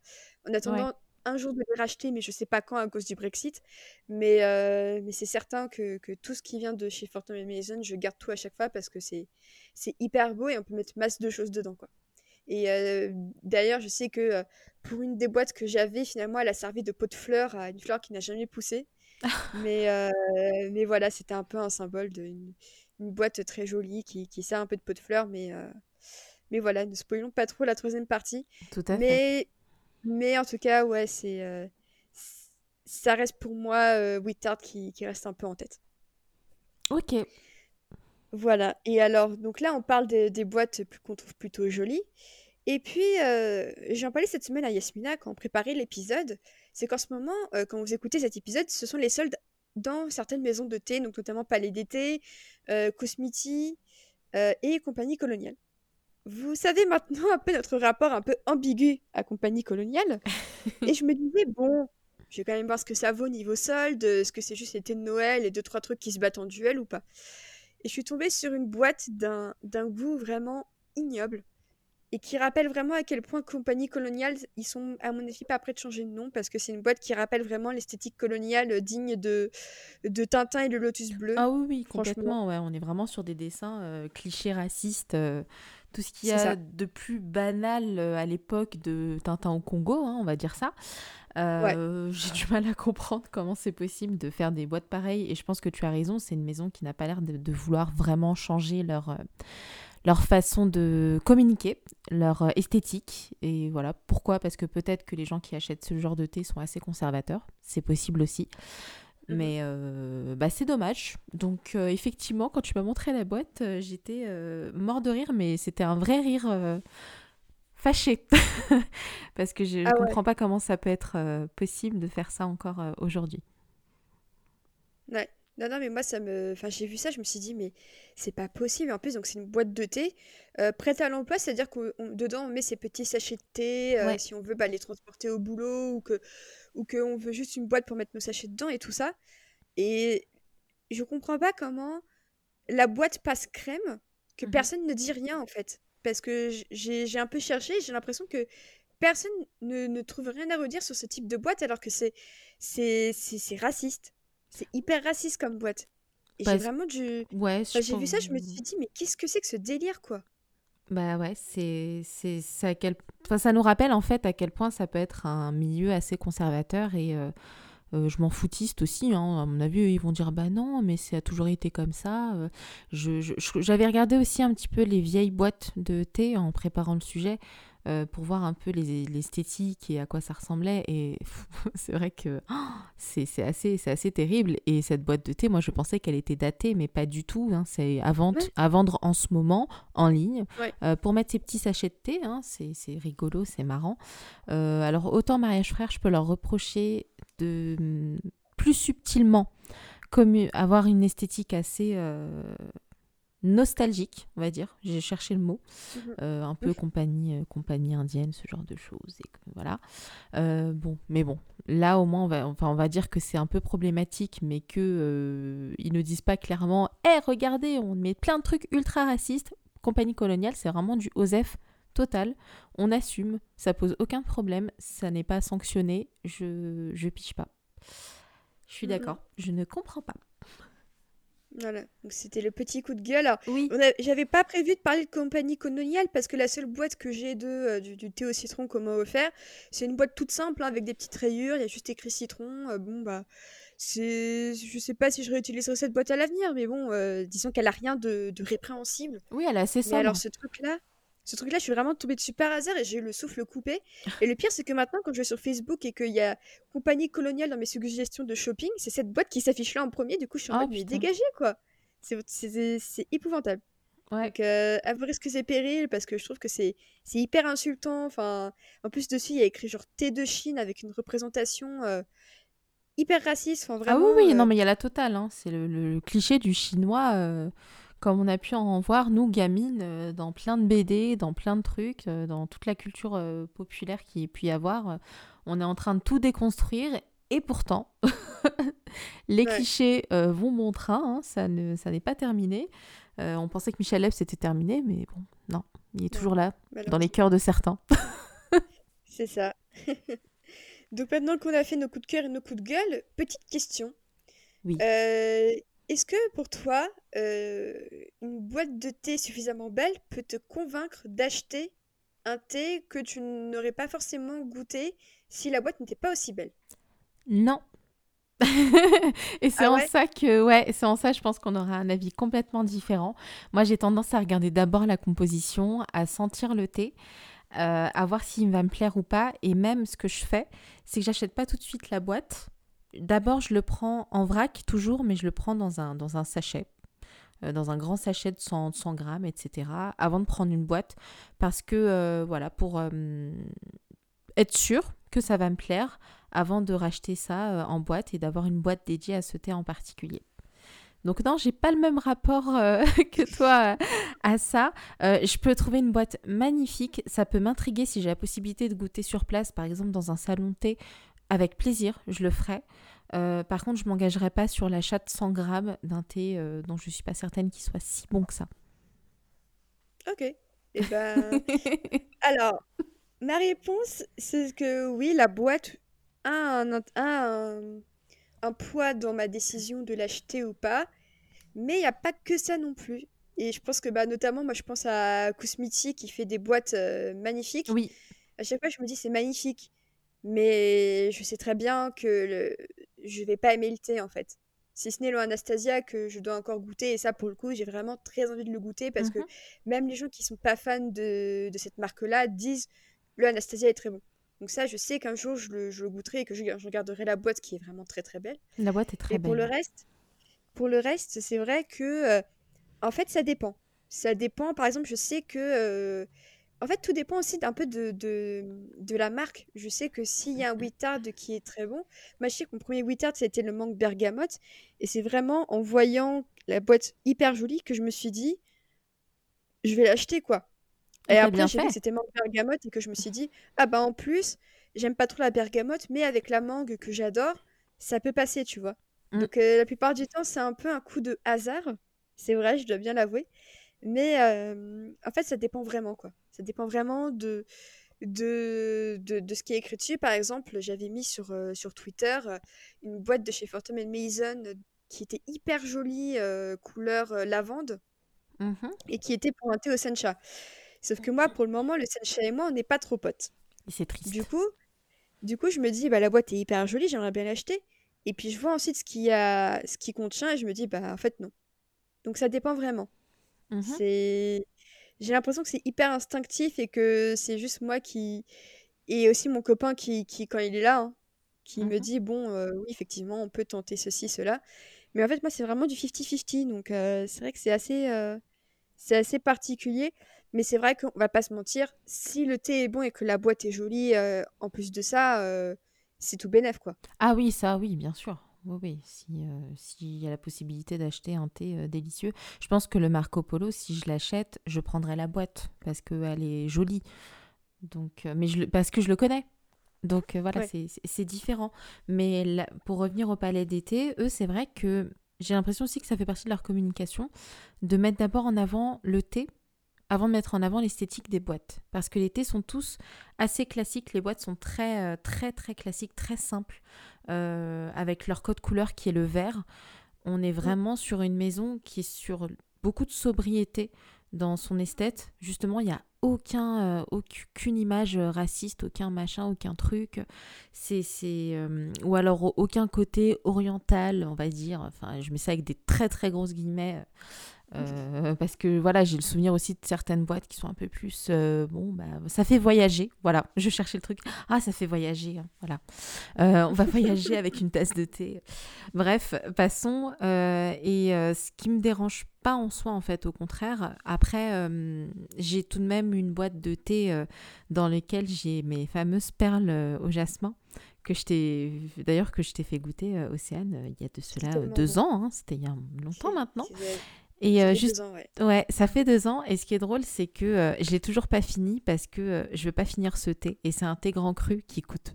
[SPEAKER 3] En attendant, un jour de les racheter, mais je sais pas quand à cause du Brexit. Mais, euh, mais c'est certain que, que, tout ce qui vient de chez Fortnum Mason, je garde tout à chaque fois parce que c'est hyper beau et on peut mettre masse de choses dedans. Quoi. Et euh, d'ailleurs, je sais que euh, pour une des boîtes que j'avais, finalement, elle a servi de pot de fleurs à une fleur qui n'a jamais poussé. mais, mais voilà, c'était un peu un symbole d'une une boîte très jolie qui, qui sert un peu de pot de fleurs. Mais, mais voilà, ne spoilons pas trop la troisième partie.
[SPEAKER 2] Tout à
[SPEAKER 3] mais, fait. Mais en tout cas, ouais, c'est. Euh, ça reste pour moi euh, Wittard qui, qui, reste un peu en tête.
[SPEAKER 2] Ok.
[SPEAKER 3] Voilà. Et alors, donc là, on parle des, des boîtes qu'on trouve plutôt jolies. Et puis, euh, j'en parlais cette semaine à Yasmina quand on préparait l'épisode. C'est qu'en ce moment, euh, quand vous écoutez cet épisode, ce sont les soldes dans certaines maisons de thé, donc notamment Palais d'été, Cosmiti et compagnie coloniale. Vous savez maintenant un peu notre rapport un peu ambigu à Compagnie Coloniale. et je me disais, bon, je vais quand même voir ce que ça vaut niveau solde, est-ce que c'est juste l'été de Noël et deux, trois trucs qui se battent en duel ou pas. Et je suis tombée sur une boîte d'un goût vraiment ignoble et qui rappelle vraiment à quel point Compagnie Coloniale, ils sont à mon avis pas prêts de changer de nom parce que c'est une boîte qui rappelle vraiment l'esthétique coloniale digne de, de Tintin et le Lotus Bleu.
[SPEAKER 2] Ah oui, oui, complètement, ouais, on est vraiment sur des dessins euh, clichés racistes. Euh, tout ce qu'il y a de plus banal euh, à l'époque de Tintin au Congo, hein, on va dire ça. Euh, j'ai du mal à comprendre comment c'est possible de faire des boîtes pareilles et je pense que tu as raison, c'est une maison qui n'a pas l'air de, vouloir vraiment changer leur, euh, leur façon de communiquer, leur esthétique. Et voilà, pourquoi? Parce que peut-être que les gens qui achètent ce genre de thé sont assez conservateurs, c'est possible aussi. Mmh Mais euh, bah, c'est dommage. Donc euh, effectivement, quand tu m'as montré la boîte, euh, j'étais mort de rire, mais c'était un vrai rire fâché. Parce que je ne ah comprends pas comment ça peut être possible de faire ça encore aujourd'hui.
[SPEAKER 3] Ouais. Non, non, mais moi, ça me... Enfin, j'ai vu ça, je me suis dit, mais c'est pas possible. En plus, donc c'est une boîte de thé prête à l'emploi, c'est-à-dire que dedans on met ces petits sachets de thé, si on veut bah, les transporter au boulot ou que ou qu'on veut juste une boîte pour mettre nos sachets dedans et tout ça. Et je comprends pas comment la boîte passe crème, que mmh personne ne dit rien en fait. Parce que j'ai un peu cherché, j'ai l'impression que personne ne, ne, trouve rien à redire sur ce type de boîte alors que c'est raciste. C'est hyper raciste comme boîte. Et j'ai vraiment du.
[SPEAKER 2] Ouais,
[SPEAKER 3] j'ai vu ça, je me suis dit, mais qu'est-ce que c'est que ce délire, quoi?
[SPEAKER 2] Bah ouais, c'est c'est ça quel enfin, ça nous rappelle en fait à quel point ça peut être un milieu assez conservateur et euh, euh, je m'en foutiste aussi. Hein. À mon avis, ils vont dire bah non, mais ça a toujours été comme ça. Euh. Je, j'avais regardé aussi un petit peu les vieilles boîtes de thé en préparant le sujet. Euh, pour voir un peu l'esthétique et à quoi ça ressemblait. Et c'est vrai que oh, c'est assez, assez terrible. Et cette boîte de thé, moi, je pensais qu'elle était datée, mais pas du tout. Hein. C'est à, à, vendre en ce moment, en ligne, euh, pour mettre ces petits sachets de thé. Hein. C'est rigolo, c'est marrant. Euh, alors, autant Mariage Frère, je peux leur reprocher de mm, plus subtilement comme avoir une esthétique assez nostalgique, on va dire. J'ai cherché le mot. Mhm. Euh, un peu compagnie, euh, compagnie indienne, ce genre de choses. Et voilà. Euh, bon, mais bon, là au moins, on va, enfin, on va dire que c'est un peu problématique, mais que ils ne disent pas clairement, hé, regardez, on met plein de trucs ultra racistes compagnie coloniale, c'est vraiment du OSEF total. On assume, ça pose aucun problème, ça n'est pas sanctionné, je, je piche pas. Je suis d'accord, je ne comprends pas.
[SPEAKER 3] Voilà, donc c'était le petit coup de gueule. Alors,
[SPEAKER 2] Oui,
[SPEAKER 3] on a- j'avais pas prévu de parler de compagnie coloniale parce que la seule boîte que j'ai de euh, du, du thé au citron qu'on m'a offert, c'est une boîte toute simple hein, avec des petites rayures, il y a juste écrit citron. euh, bon bah c'est, je sais pas si je réutiliserai cette boîte à l'avenir, mais bon, euh, disons qu'elle a rien de, de répréhensible.
[SPEAKER 2] oui, elle est assez
[SPEAKER 3] Mais
[SPEAKER 2] sobre.
[SPEAKER 3] alors ce truc-là, ce truc-là, je suis vraiment tombée dessus par hasard et j'ai eu le souffle coupé. Et le pire, c'est que maintenant, quand je vais sur Facebook et qu'il y a compagnie coloniale dans mes suggestions de shopping, c'est cette boîte qui s'affiche là en premier. Du coup, je suis en
[SPEAKER 2] Ah,
[SPEAKER 3] mode, dégagez quoi. C'est épouvantable.
[SPEAKER 2] Ouais.
[SPEAKER 3] Donc, euh, à vos risques et périls, parce que je trouve que c'est hyper insultant. Enfin, en plus, dessus, il y a écrit genre thé de Chine avec une représentation euh, hyper raciste. Enfin,
[SPEAKER 2] Ah oui,
[SPEAKER 3] euh,
[SPEAKER 2] non, mais il y a la totale. hein. C'est le, le- le cliché du chinois, euh, comme on a pu en voir, nous, gamines, euh, dans plein de BD, dans plein de trucs, euh, dans toute la culture euh, populaire qui ait pu y avoir. on est en train de tout déconstruire. Et pourtant, les
[SPEAKER 3] Ouais.
[SPEAKER 2] clichés euh, vont bon train. hein, ça ne, ça n'est pas terminé. Euh, on pensait que Michel Leb c'était terminé, mais bon, non. Il est toujours là, dans
[SPEAKER 3] malheureusement.
[SPEAKER 2] les cœurs de certains.
[SPEAKER 3] C'est ça. Donc maintenant qu'on a fait nos coups de cœur et nos coups de gueule, petite question.
[SPEAKER 2] Oui.
[SPEAKER 3] Euh, est-ce que pour toi, euh, une boîte de thé suffisamment belle peut te convaincre d'acheter un thé que tu n'aurais pas forcément goûté si la boîte n'était pas aussi belle?
[SPEAKER 2] Non. Et c'est
[SPEAKER 3] Ah
[SPEAKER 2] en ça que, ouais, c'est en ça, je pense qu'on aura un avis complètement différent. Moi, j'ai tendance à regarder d'abord la composition, à sentir le thé, euh, à voir s'il va me plaire ou pas. Et même, ce que je fais, c'est que j'achète pas tout de suite la boîte. D'abord, je le prends en vrac, toujours, mais je le prends dans un, dans un sachet, euh, dans un grand sachet de 100, de 100 grammes, etc., avant de prendre une boîte. Parce que, euh, voilà, pour euh, être sûr que ça va me plaire avant de racheter ça en boîte et d'avoir une boîte dédiée à ce thé en particulier. Donc non, j'ai pas le même rapport que toi à ça. Je peux trouver une boîte magnifique. Ça peut m'intriguer si j'ai la possibilité de goûter sur place, par exemple dans un salon thé. Avec plaisir, je le ferai. Euh, par contre, je m'engagerai pas sur l'achat de 100 grammes d'un thé euh, dont je suis pas certaine qu'il soit si bon que ça.
[SPEAKER 3] Ok. Et ben, alors, ma réponse, c'est que oui, la boîte a un, int- a un, un poids dans ma décision de l'acheter ou pas, mais il n'y a pas que ça non plus. Et je pense que, bah, notamment, moi, je pense à Kousmiti qui fait des boîtes euh, magnifiques.
[SPEAKER 2] Oui,
[SPEAKER 3] À chaque fois, je me dis, c'est magnifique. Mais je sais très bien que le... je vais pas aimer le thé, en fait. Si ce n'est le Anastasia que je dois encore goûter. Et ça, pour le coup, j'ai vraiment très envie de le goûter parce que
[SPEAKER 2] Mhm.
[SPEAKER 3] même les gens qui sont pas fans de, de cette marque-là disent le Anastasia est très bon. Donc ça, je sais qu'un jour, je le, je le goûterai et que je, je regarderai la boîte qui est vraiment très très belle.
[SPEAKER 2] la boîte est très
[SPEAKER 3] Et pour le
[SPEAKER 2] belle.
[SPEAKER 3] reste, pour le reste, c'est vrai que, euh, en fait, ça dépend. Ça dépend, par exemple, je sais que, euh, en fait, tout dépend aussi d'un peu de, de, de la marque. Je sais que s'il y a un Wittard qui est très bon, moi, je sais que mon premier Wittard, c'était le mangue bergamote. Et c'est vraiment en voyant la boîte hyper jolie que je me suis dit, je vais l'acheter, quoi.
[SPEAKER 2] Et
[SPEAKER 3] après, j'ai vu que c'était mangue bergamote et que je me suis dit, ah bah en plus, j'aime pas trop la bergamote, mais avec la mangue que j'adore, ça peut passer, tu vois.
[SPEAKER 2] Mm.
[SPEAKER 3] Donc euh, la plupart du temps, c'est un peu un coup de hasard. C'est vrai, je dois bien l'avouer. Mais euh, en fait, ça dépend vraiment, quoi. Ça dépend vraiment de, de, de, de ce qui est écrit dessus. Par exemple, j'avais mis sur, euh, sur Twitter une boîte de chez Fortnum Mason qui était hyper jolie, couleur lavande,
[SPEAKER 2] Mhm.
[SPEAKER 3] et qui était pour un thé au sencha. Sauf que moi, pour le moment, le sencha et moi, on n'est pas trop potes.
[SPEAKER 2] C'est triste.
[SPEAKER 3] Du coup, du coup, je me dis, bah, la boîte est hyper jolie, j'aimerais bien l'acheter. Et puis, je vois ensuite ce qu'il y a, ce qui contient, et je me dis, bah, en fait, non. Donc, ça dépend vraiment.
[SPEAKER 2] Mhm.
[SPEAKER 3] C'est... J'ai l'impression que c'est hyper instinctif et que c'est juste moi qui... Et aussi mon copain qui, qui quand il est là, hein, qui me
[SPEAKER 2] Mhm.
[SPEAKER 3] dit, bon, euh, oui, effectivement, on peut tenter ceci, cela. Mais en fait, moi, c'est vraiment du 50-50. Donc, euh, c'est vrai que c'est assez, euh, c'est assez particulier. Mais c'est vrai qu'on va pas se mentir, si le thé est bon et que la boîte est jolie, en plus de ça, c'est tout bénef, quoi.
[SPEAKER 2] Ah oui, ça, oui, bien sûr. Oui, oui, si, euh, s'il y a la possibilité d'acheter un thé euh, délicieux. Je pense que le Marco Polo, si je l'achète, je prendrai la boîte parce qu'elle est jolie. Donc, euh, mais je, parce que je le connais. Donc voilà,
[SPEAKER 3] Ouais.
[SPEAKER 2] c'est différent. Mais là, pour revenir au palais d'été, eux, c'est vrai que j'ai l'impression aussi que ça fait partie de leur communication de mettre d'abord en avant le thé avant de mettre en avant l'esthétique des boîtes. Parce que les thés sont tous assez classiques. Les boîtes sont très, très, très classiques, très simples, avec leur code couleur qui est le vert. On est vraiment sur une maison qui est sur beaucoup de sobriété dans son esthète. Justement, il n'y a aucun, euh, aucune image euh, raciste, aucun machin, aucun truc. C'est, c'est, euh, ou alors aucun côté oriental, on va dire. Enfin, je mets ça avec des très très grosses guillemets. Euh, parce que voilà, j'ai le souvenir aussi de certaines boîtes qui sont un peu plus. Euh, bon, bah, ça fait voyager. Voilà, je cherchais le truc. Ah, ça fait voyager. Hein, voilà. Euh, on va voyager avec une tasse de thé. Bref, passons. et ce qui me dérange pas en soi, en fait, au contraire. Après, j'ai tout de même une boîte de thé dans laquelle j'ai mes fameuses perles au jasmin que je t'ai d'ailleurs que je t'ai fait goûter Océane il y a de cela deux ans hein. c'était il y a longtemps maintenant et euh, juste, ouais. ça fait deux ans. Et ce qui est drôle, c'est que euh, je l'ai toujours pas fini parce que euh, je veux pas finir ce thé. Et c'est un thé grand cru qui coûte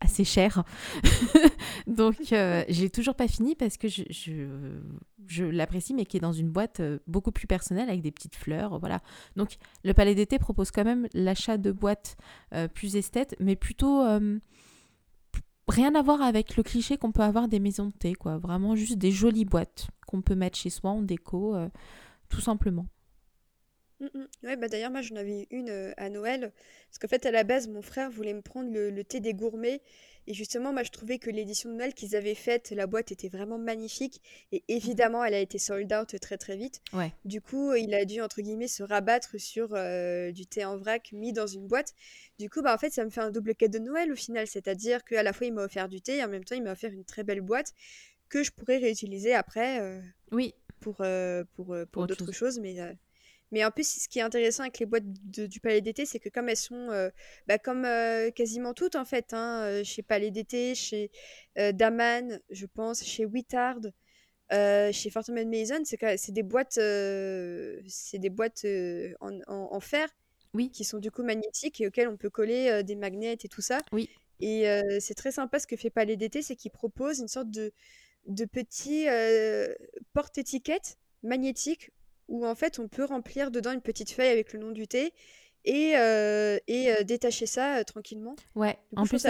[SPEAKER 2] assez cher. Donc, je l'ai toujours pas fini parce que je, je, je l'apprécie, mais qui est dans une boîte beaucoup plus personnelle avec des petites fleurs. Voilà. Donc, le Palais d'été propose quand même l'achat de boîtes plus esthètes, mais plutôt rien à voir avec le cliché qu'on peut avoir des maisons de thé, quoi. Vraiment juste des jolies boîtes qu'on peut mettre chez soi en déco, euh, tout simplement.
[SPEAKER 3] Mm, mm. Bah d'ailleurs, moi j'en avais une euh, à Noël. Parce qu'en fait, à la base, mon frère voulait me prendre le, thé des gourmets. Et justement, moi je trouvais que l'édition de Noël qu'ils avaient faite, la boîte était vraiment magnifique. Et évidemment, elle a été sold out très très vite.
[SPEAKER 2] Ouais.
[SPEAKER 3] Du coup, il a dû, entre guillemets, se rabattre sur euh, du thé en vrac mis dans une boîte. Du coup, bah en fait, ça me fait un double cadeau de Noël au final. C'est-à-dire qu'à la fois, il m'a offert du thé et en même temps, il m'a offert une très belle boîte que je pourrais réutiliser après. Euh,
[SPEAKER 2] oui.
[SPEAKER 3] Pour, pour, pour, d'autres choses. Mais mais en plus, ce qui est intéressant avec les boîtes du Palais d'été, c'est que comme elles sont, euh, bah, comme euh, quasiment toutes en fait, hein, euh, chez Palais d'été, chez Daman, je pense, chez Wittard, chez Fortnum Mason, c'est des boîtes, c'est des boîtes en, fer,
[SPEAKER 2] oui.
[SPEAKER 3] qui sont du coup magnétiques et auxquelles on peut coller des magnets et tout ça.
[SPEAKER 2] Oui.
[SPEAKER 3] Et c'est très sympa ce que fait Palais d'été, c'est qu'il propose une sorte de, de petit porte-étiquette magnétique où en fait on peut remplir dedans une petite feuille avec le nom du thé et, euh, et euh, détacher ça euh, tranquillement.
[SPEAKER 2] Ouais, en plus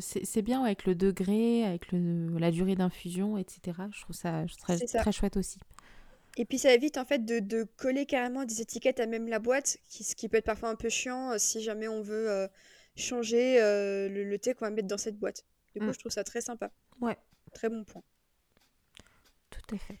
[SPEAKER 2] c'est bien avec le degré, avec le, la durée d'infusion, etc. Je trouve ça, très, très chouette aussi.
[SPEAKER 3] Et puis ça évite en fait de, de, coller carrément des étiquettes à même la boîte, qui, ce qui peut être parfois un peu chiant si jamais on veut changer le, thé qu'on va mettre dans cette boîte. Du coup, mm. je trouve ça très sympa.
[SPEAKER 2] Ouais.
[SPEAKER 3] Très bon point.
[SPEAKER 2] Tout à fait.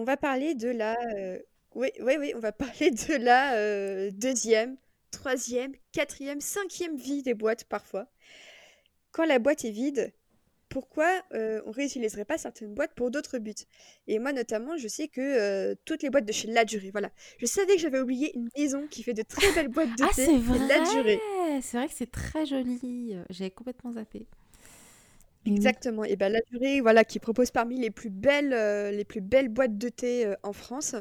[SPEAKER 3] On va parler de la, euh, oui, oui, oui, on va parler de la euh, deuxième, troisième, quatrième, cinquième vie des boîtes parfois. Quand la boîte est vide, pourquoi euh, on réutiliserait pas certaines boîtes pour d'autres buts? Et moi notamment, je sais que toutes les boîtes de chez La Durée, voilà. Je savais que j'avais oublié une maison qui fait de très belles boîtes de
[SPEAKER 2] ah,
[SPEAKER 3] thé.
[SPEAKER 2] c'est vrai La Durée. C'est vrai que c'est très joli. J'avais complètement zappé.
[SPEAKER 3] Exactement. Et ben la durée, voilà, qui propose parmi les plus belles, euh, les plus belles boîtes de thé euh, en France.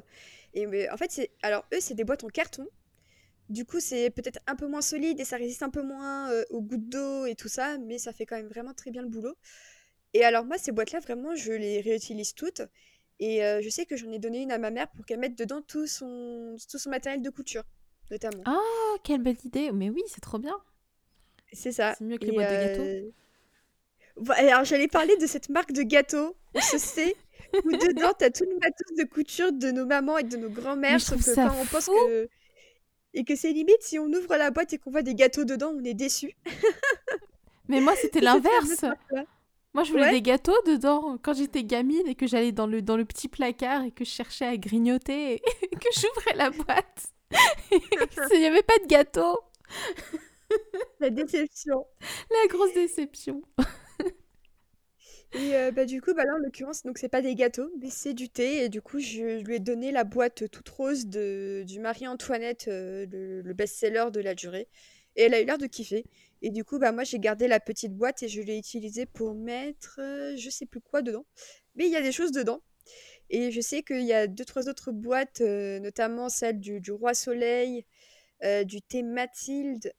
[SPEAKER 3] Et mais, en fait, c'est, alors eux, c'est des boîtes en carton. Du coup, c'est peut-être un peu moins solide et ça résiste un peu moins euh, aux gouttes d'eau et tout ça, mais ça fait quand même vraiment très bien le boulot. Et alors moi, ces boîtes-là, vraiment, je les réutilise toutes. Et je sais que j'en ai donné une à ma mère pour qu'elle mette dedans tout son, tout son matériel de couture, notamment.
[SPEAKER 2] Ah, quelle belle idée! Mais oui, c'est trop bien.
[SPEAKER 3] C'est ça.
[SPEAKER 2] C'est mieux que les boîtes de gâteaux.
[SPEAKER 3] Alors, j'allais parler de cette marque de gâteaux, on se sait, où dedans, t'as tout le matos de couture de nos mamans et de nos grands-mères, sauf que quand on pense que. Et que c'est limite, si on ouvre la boîte et qu'on voit des gâteaux dedans, on est déçu.
[SPEAKER 2] Mais moi, c'était l'inverse. Moi, je voulais des gâteaux dedans quand j'étais gamine et que j'allais dans le, dans le petit placard et que je cherchais à grignoter et que j'ouvrais la boîte. Il n'y avait pas de gâteau.
[SPEAKER 3] La déception.
[SPEAKER 2] La grosse déception.
[SPEAKER 3] Et bah, du coup, bah, là, en l'occurrence, donc c'est pas des gâteaux, mais c'est du thé. Et du coup, je, lui ai donné la boîte toute rose de, du Marie-Antoinette, le, best-seller de la durée. Et elle a eu l'air de kiffer. Et du coup, bah, moi, j'ai gardé la petite boîte et je l'ai utilisée pour mettre euh, je sais plus quoi dedans. Mais il y a des choses dedans. Et je sais qu'il y a deux, trois autres boîtes, notamment celle du, du Roi Soleil, du thé Mathilde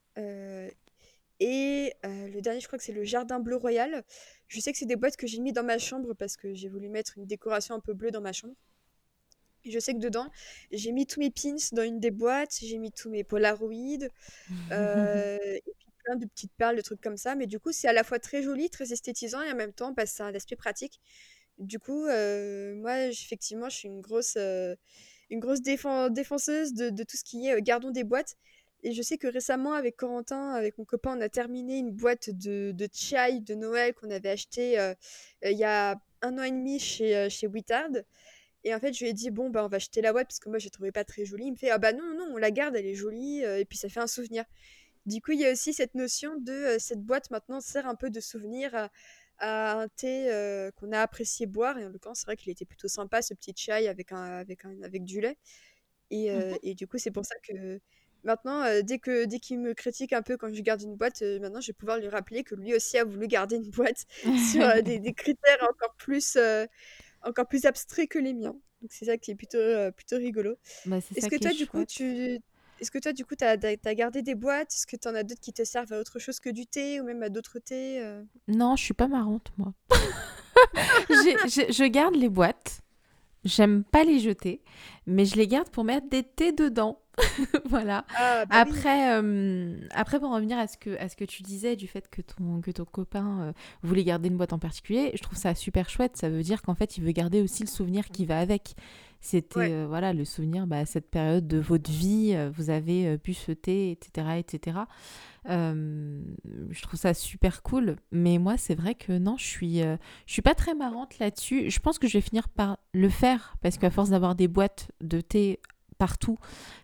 [SPEAKER 3] et le dernier, je crois que c'est le Jardin Bleu Royal. Je sais que c'est des boîtes que j'ai mis dans ma chambre parce que j'ai voulu mettre une décoration un peu bleue dans ma chambre. Et je sais que dedans, j'ai mis tous mes pins dans une des boîtes, j'ai mis tous mes Polaroids, euh, et puis plein de petites perles, de trucs comme ça. Mais du coup, c'est à la fois très joli, très esthétisant, et en même temps, bah, c'est un aspect pratique. Du coup, euh, moi, effectivement, je suis une grosse, euh, une grosse défenseuse de, de, tout ce qui est gardons des boîtes. Et je sais que récemment, avec Corentin, avec mon copain, on a terminé une boîte de, de chai de Noël qu'on avait acheté euh, euh, il y a un an et demi chez, euh, chez Wittard. Et en fait, je lui ai dit, bon, bah, on va acheter la boîte parce que moi, je ne trouvais pas très jolie. Il me fait, ah bah non, non, on la garde, elle est jolie, et puis ça fait un souvenir. Du coup, il y a aussi cette notion de cette boîte maintenant sert un peu de souvenir à, à un thé qu'on a apprécié boire. Et en l'occurrence, c'est vrai qu'il était plutôt sympa, ce petit chai avec, un, avec, un, avec du lait. Et, mmh et du coup, c'est pour ça que Maintenant, euh, dès que dès qu'il me critique un peu quand je garde une boîte, euh, maintenant je vais pouvoir lui rappeler que lui aussi a voulu garder une boîte sur euh, des, des, critères encore plus encore plus abstraits que les miens. Donc c'est ça qui est plutôt plutôt rigolo.
[SPEAKER 2] Bah,
[SPEAKER 3] Est-ce que toi du coup tu est-ce que toi du coup tu as, as, gardé des boîtes? Est-ce que tu en as d'autres qui te servent à autre chose que du thé ou même à d'autres thés
[SPEAKER 2] Non, je suis pas marrante moi. je garde les boîtes. J'aime pas les jeter, mais je les garde pour mettre des thés dedans. voilà. Ah, bah après, euh, après, pour revenir à ce, que, à ce que tu disais du fait que ton, que ton copain euh, voulait garder une boîte en particulier, je trouve ça super chouette. Ça veut dire qu'en fait, il veut garder aussi le souvenir qui va avec. C'était euh, voilà le souvenir, bah, cette période de votre vie, vous avez pu thé, etc. etc. je trouve ça super cool. Mais moi, c'est vrai que non, je suis, je suis pas très marrante là-dessus. Je pense que je vais finir par le faire parce qu'à force d'avoir des boîtes de thé partout,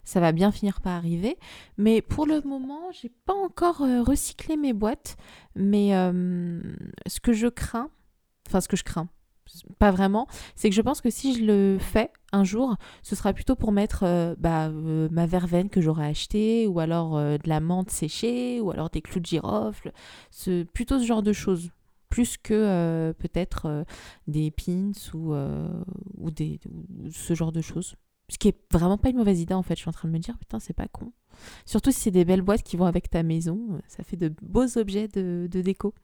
[SPEAKER 2] ça va bien finir par arriver. Mais pour le moment, j'ai pas encore euh, recyclé mes boîtes. Mais euh, ce que je crains, enfin ce que je crains, pas vraiment, c'est que je pense que si je le fais un jour, ce sera plutôt pour mettre euh, bah, ma verveine que j'aurais achetée, ou alors de la menthe séchée, ou alors des clous de girofle, ce, plutôt ce genre de choses plus que peut-être des pins ou, ou, des, ce genre de choses. Ce qui est vraiment pas une mauvaise idée en fait. Je suis en train de me dire, putain, c'est pas con. Surtout si c'est des belles boîtes qui vont avec ta maison. Euh, ça fait de beaux objets de, déco.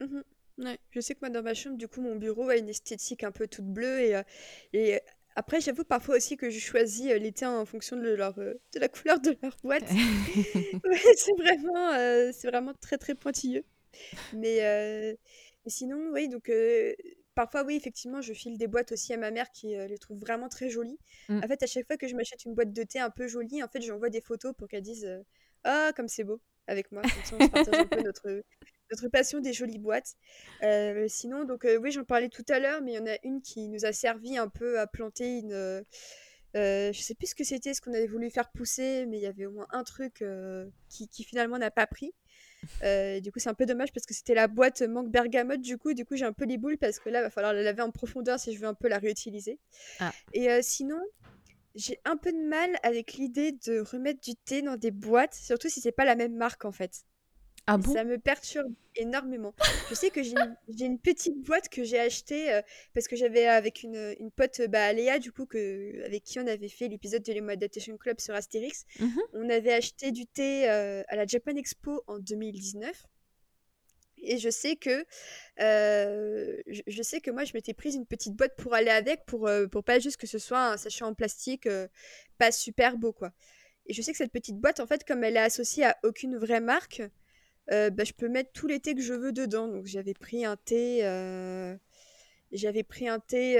[SPEAKER 3] Mhm. Ouais. Je sais que moi, dans ma chambre, du coup, mon bureau a une esthétique un peu toute bleue. Et, euh, et après, j'avoue parfois aussi que je choisis euh, les en fonction de, leur, de la couleur de leur boîte. c'est vraiment, c'est vraiment très, très pointilleux. Mais, mais sinon, oui, donc Parfois, oui, effectivement, je file des boîtes aussi à ma mère qui euh, les trouve vraiment très jolies. Mmh. En fait, à chaque fois que je m'achète une boîte de thé un peu jolie, en fait, j'envoie des photos pour qu'elle dise euh, Ah, comme c'est beau avec moi. Comme ça, on se partage un peu notre, notre passion des jolies boîtes. Euh, sinon, donc, oui, j'en parlais tout à l'heure, mais il y en a une qui nous a servi un peu à planter une. je sais plus ce que c'était, ce qu'on avait voulu faire pousser, mais il y avait au moins un truc qui, qui, finalement n'a pas pris. Euh, du coup, c'est un peu dommage parce que c'était la boîte manque bergamote. Du coup, du coup, j'ai un peu les boules parce que là, il va falloir la laver en profondeur si je veux un peu la réutiliser. Ah. Et euh, sinon, j'ai un peu de mal avec l'idée de remettre du thé dans des boîtes, surtout si c'est pas la même marque en fait. Ah ça me perturbe énormément. Je sais que j'ai une, petite boîte que j'ai achetée euh, parce que j'avais avec une, une pote, bah, Léa, du coup, que, avec qui on avait fait l'épisode de l'Emo Adaptation Club sur Astérix. Mmh on avait acheté du thé euh, à la Japan Expo en 2019. Et je sais que euh, je, sais que moi je m'étais prise une petite boîte pour aller avec pour, pour pas juste que ce soit un sachet en plastique pas super beau quoi. Et je sais que cette petite boîte en fait comme elle est associée à aucune vraie marque, bah, je peux mettre tous les thés que je veux dedans. Donc j'avais pris un thé, j'avais pris un thé,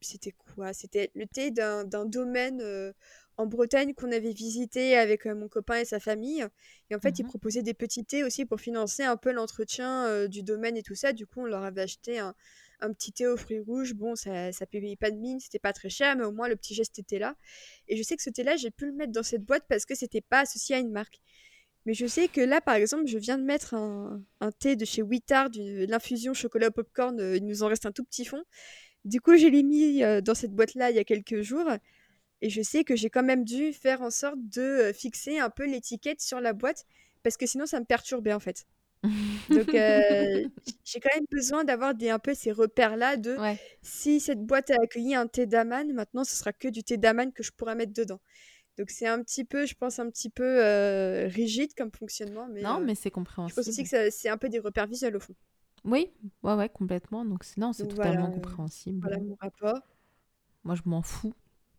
[SPEAKER 3] c'était quoi? C'était le thé d'un domaine en Bretagne qu'on avait visité avec mon copain et sa famille. Et en fait, ils mmh proposaient des petits thés aussi pour financer un peu l'entretien du domaine et tout ça. Du coup, on leur avait acheté un, un petit thé aux fruits rouges. Bon, ça, ça payait pas de mine, c'était pas très cher, mais au moins le petit geste était là. Et je sais que ce thé-là, j'ai pu le mettre dans cette boîte parce que c'était pas associé à une marque. Mais je sais que là, par exemple, je viens de mettre un, thé de chez Wittard, l'infusion chocolat au popcorn. il nous en reste un tout petit fond. Du coup, je l'ai mis dans cette boîte-là il y a quelques jours. Et je sais que j'ai quand même dû faire en sorte de fixer un peu l'étiquette sur la boîte parce que sinon ça me perturbait en fait. Donc j'ai quand même besoin d'avoir un peu ces repères-là de si cette boîte a accueilli un thé d'aman, maintenant ce sera que du thé d'aman que je pourrais mettre dedans. Donc c'est un petit peu, je pense, un petit peu rigide comme fonctionnement. Mais,
[SPEAKER 2] non, mais c'est compréhensible.
[SPEAKER 3] Je pense aussi que c'est un peu des repères visuels au fond.
[SPEAKER 2] Oui, ouais, ouais, complètement. Donc non, c'est totalement compréhensible.
[SPEAKER 3] Voilà mon rapport.
[SPEAKER 2] Moi, je m'en fous.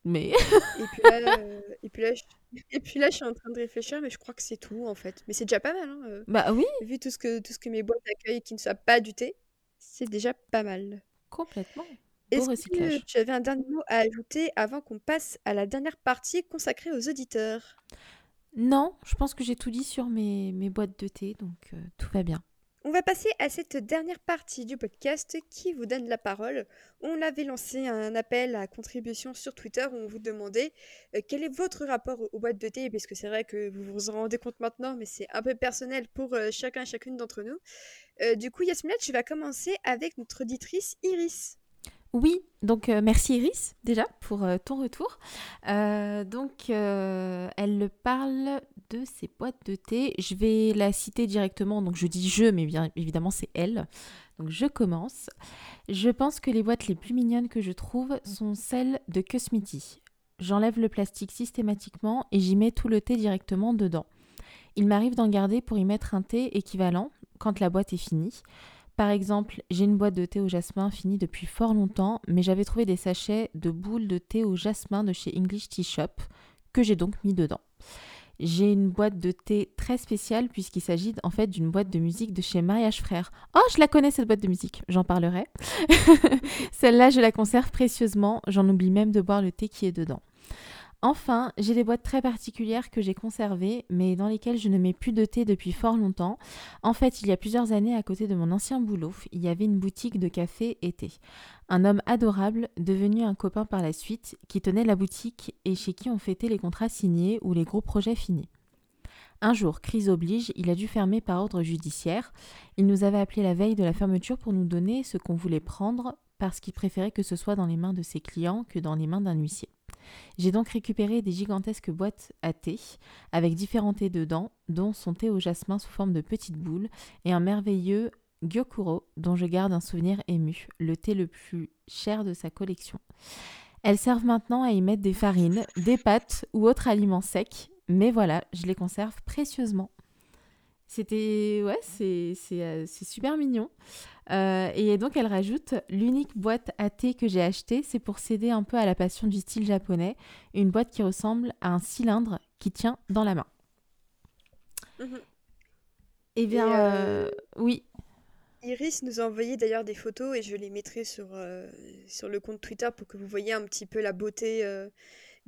[SPEAKER 2] Mais.
[SPEAKER 3] et, puis là, euh, et, puis là, je... et puis là, je suis en train de réfléchir, mais je crois que c'est tout en fait. Mais c'est déjà pas mal. Hein, euh.
[SPEAKER 2] Bah oui.
[SPEAKER 3] Vu tout ce, que, tout ce que mes boîtes accueillent qui ne soit pas du thé, c'est déjà pas mal.
[SPEAKER 2] Complètement.
[SPEAKER 3] Est-ce que tu avais un dernier mot à ajouter avant qu'on passe à la dernière partie consacrée aux auditeurs?
[SPEAKER 2] Non, je pense que j'ai tout dit sur mes, mes boîtes de thé, donc euh, tout va bien.
[SPEAKER 3] On va passer à cette dernière partie du podcast qui vous donne la parole. On avait lancé un appel à contribution sur Twitter où on vous demandait euh, quel est votre rapport aux, boîtes de thé, puisque c'est vrai que vous vous en rendez compte maintenant, mais c'est un peu personnel pour euh, chacun et chacune d'entre nous. Euh, du coup, Yasmina, tu vas commencer avec notre auditrice Iris.
[SPEAKER 2] Oui, donc euh, merci Iris déjà pour euh, ton retour. Euh, donc elle parle de ses boîtes de thé. Je vais la citer directement, donc je dis je, mais bien évidemment c'est elle. Donc je commence. Je pense que les boîtes les plus mignonnes que je trouve sont celles de Cosmiti. J'enlève le plastique systématiquement et j'y mets tout le thé directement dedans. Il m'arrive d'en garder pour y mettre un thé équivalent quand la boîte est finie. Par exemple, j'ai une boîte de thé au jasmin finie depuis fort longtemps, mais j'avais trouvé des sachets de boules de thé au jasmin de chez English Tea Shop, que j'ai donc mis dedans. J'ai une boîte de thé très spéciale puisqu'il s'agit en fait d'une boîte de musique de chez Mariage Frère. Oh, je la connais cette boîte de musique, j'en parlerai. Celle-là, je la conserve précieusement, j'en oublie même de boire le thé qui est dedans. Enfin, j'ai des boîtes très particulières que j'ai conservées, mais dans lesquelles je ne mets plus de thé depuis fort longtemps. En fait, il y a plusieurs années, à côté de mon ancien boulot, il y avait une boutique de café et thé. Un homme adorable, devenu un copain par la suite, qui tenait la boutique et chez qui on fêtait les contrats signés ou les gros projets finis. Un jour, crise oblige, il a dû fermer par ordre judiciaire. Il nous avait appelé la veille de la fermeture pour nous donner ce qu'on voulait prendre parce qu'il préférait que ce soit dans les mains de ses clients que dans les mains d'un huissier. J'ai donc récupéré des gigantesques boîtes à thé avec différents thés dedans, dont son thé au jasmin sous forme de petites boules et un merveilleux Gyokuro dont je garde un souvenir ému, le thé le plus cher de sa collection. Elles servent maintenant à y mettre des farines, des pâtes ou autres aliments secs, mais voilà, je les conserve précieusement. C'était. Ouais, c'est euh, super mignon. Euh, et donc, elle rajoute L'unique boîte à thé que j'ai achetée, c'est pour céder un peu à la passion du style japonais. Une boîte qui ressemble à un cylindre qui tient dans la main. Mhm. Eh bien, euh, oui.
[SPEAKER 3] Iris nous a envoyé d'ailleurs des photos et je les mettrai sur, sur le compte Twitter pour que vous voyez un petit peu la beauté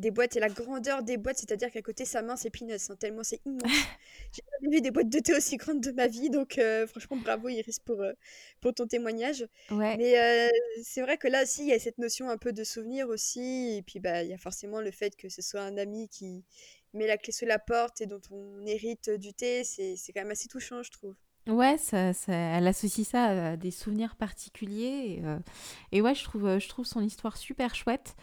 [SPEAKER 3] des boîtes et la grandeur des boîtes, c'est-à-dire qu'à côté sa main c'est peanuts, hein, tellement c'est immense. J'ai jamais vu des boîtes de thé aussi grandes de ma vie, donc euh, franchement bravo Iris pour, euh, pour ton témoignage. Mais euh, c'est vrai que là aussi il y a cette notion un peu de souvenir aussi, et puis bah il y a forcément le fait que ce soit un ami qui met la clé sous la porte et dont on hérite du thé, c'est quand même assez touchant je trouve.
[SPEAKER 2] Ouais, ça, ça, elle associe ça à des souvenirs particuliers. Et, euh, et ouais, je trouve, je trouve son histoire super chouette.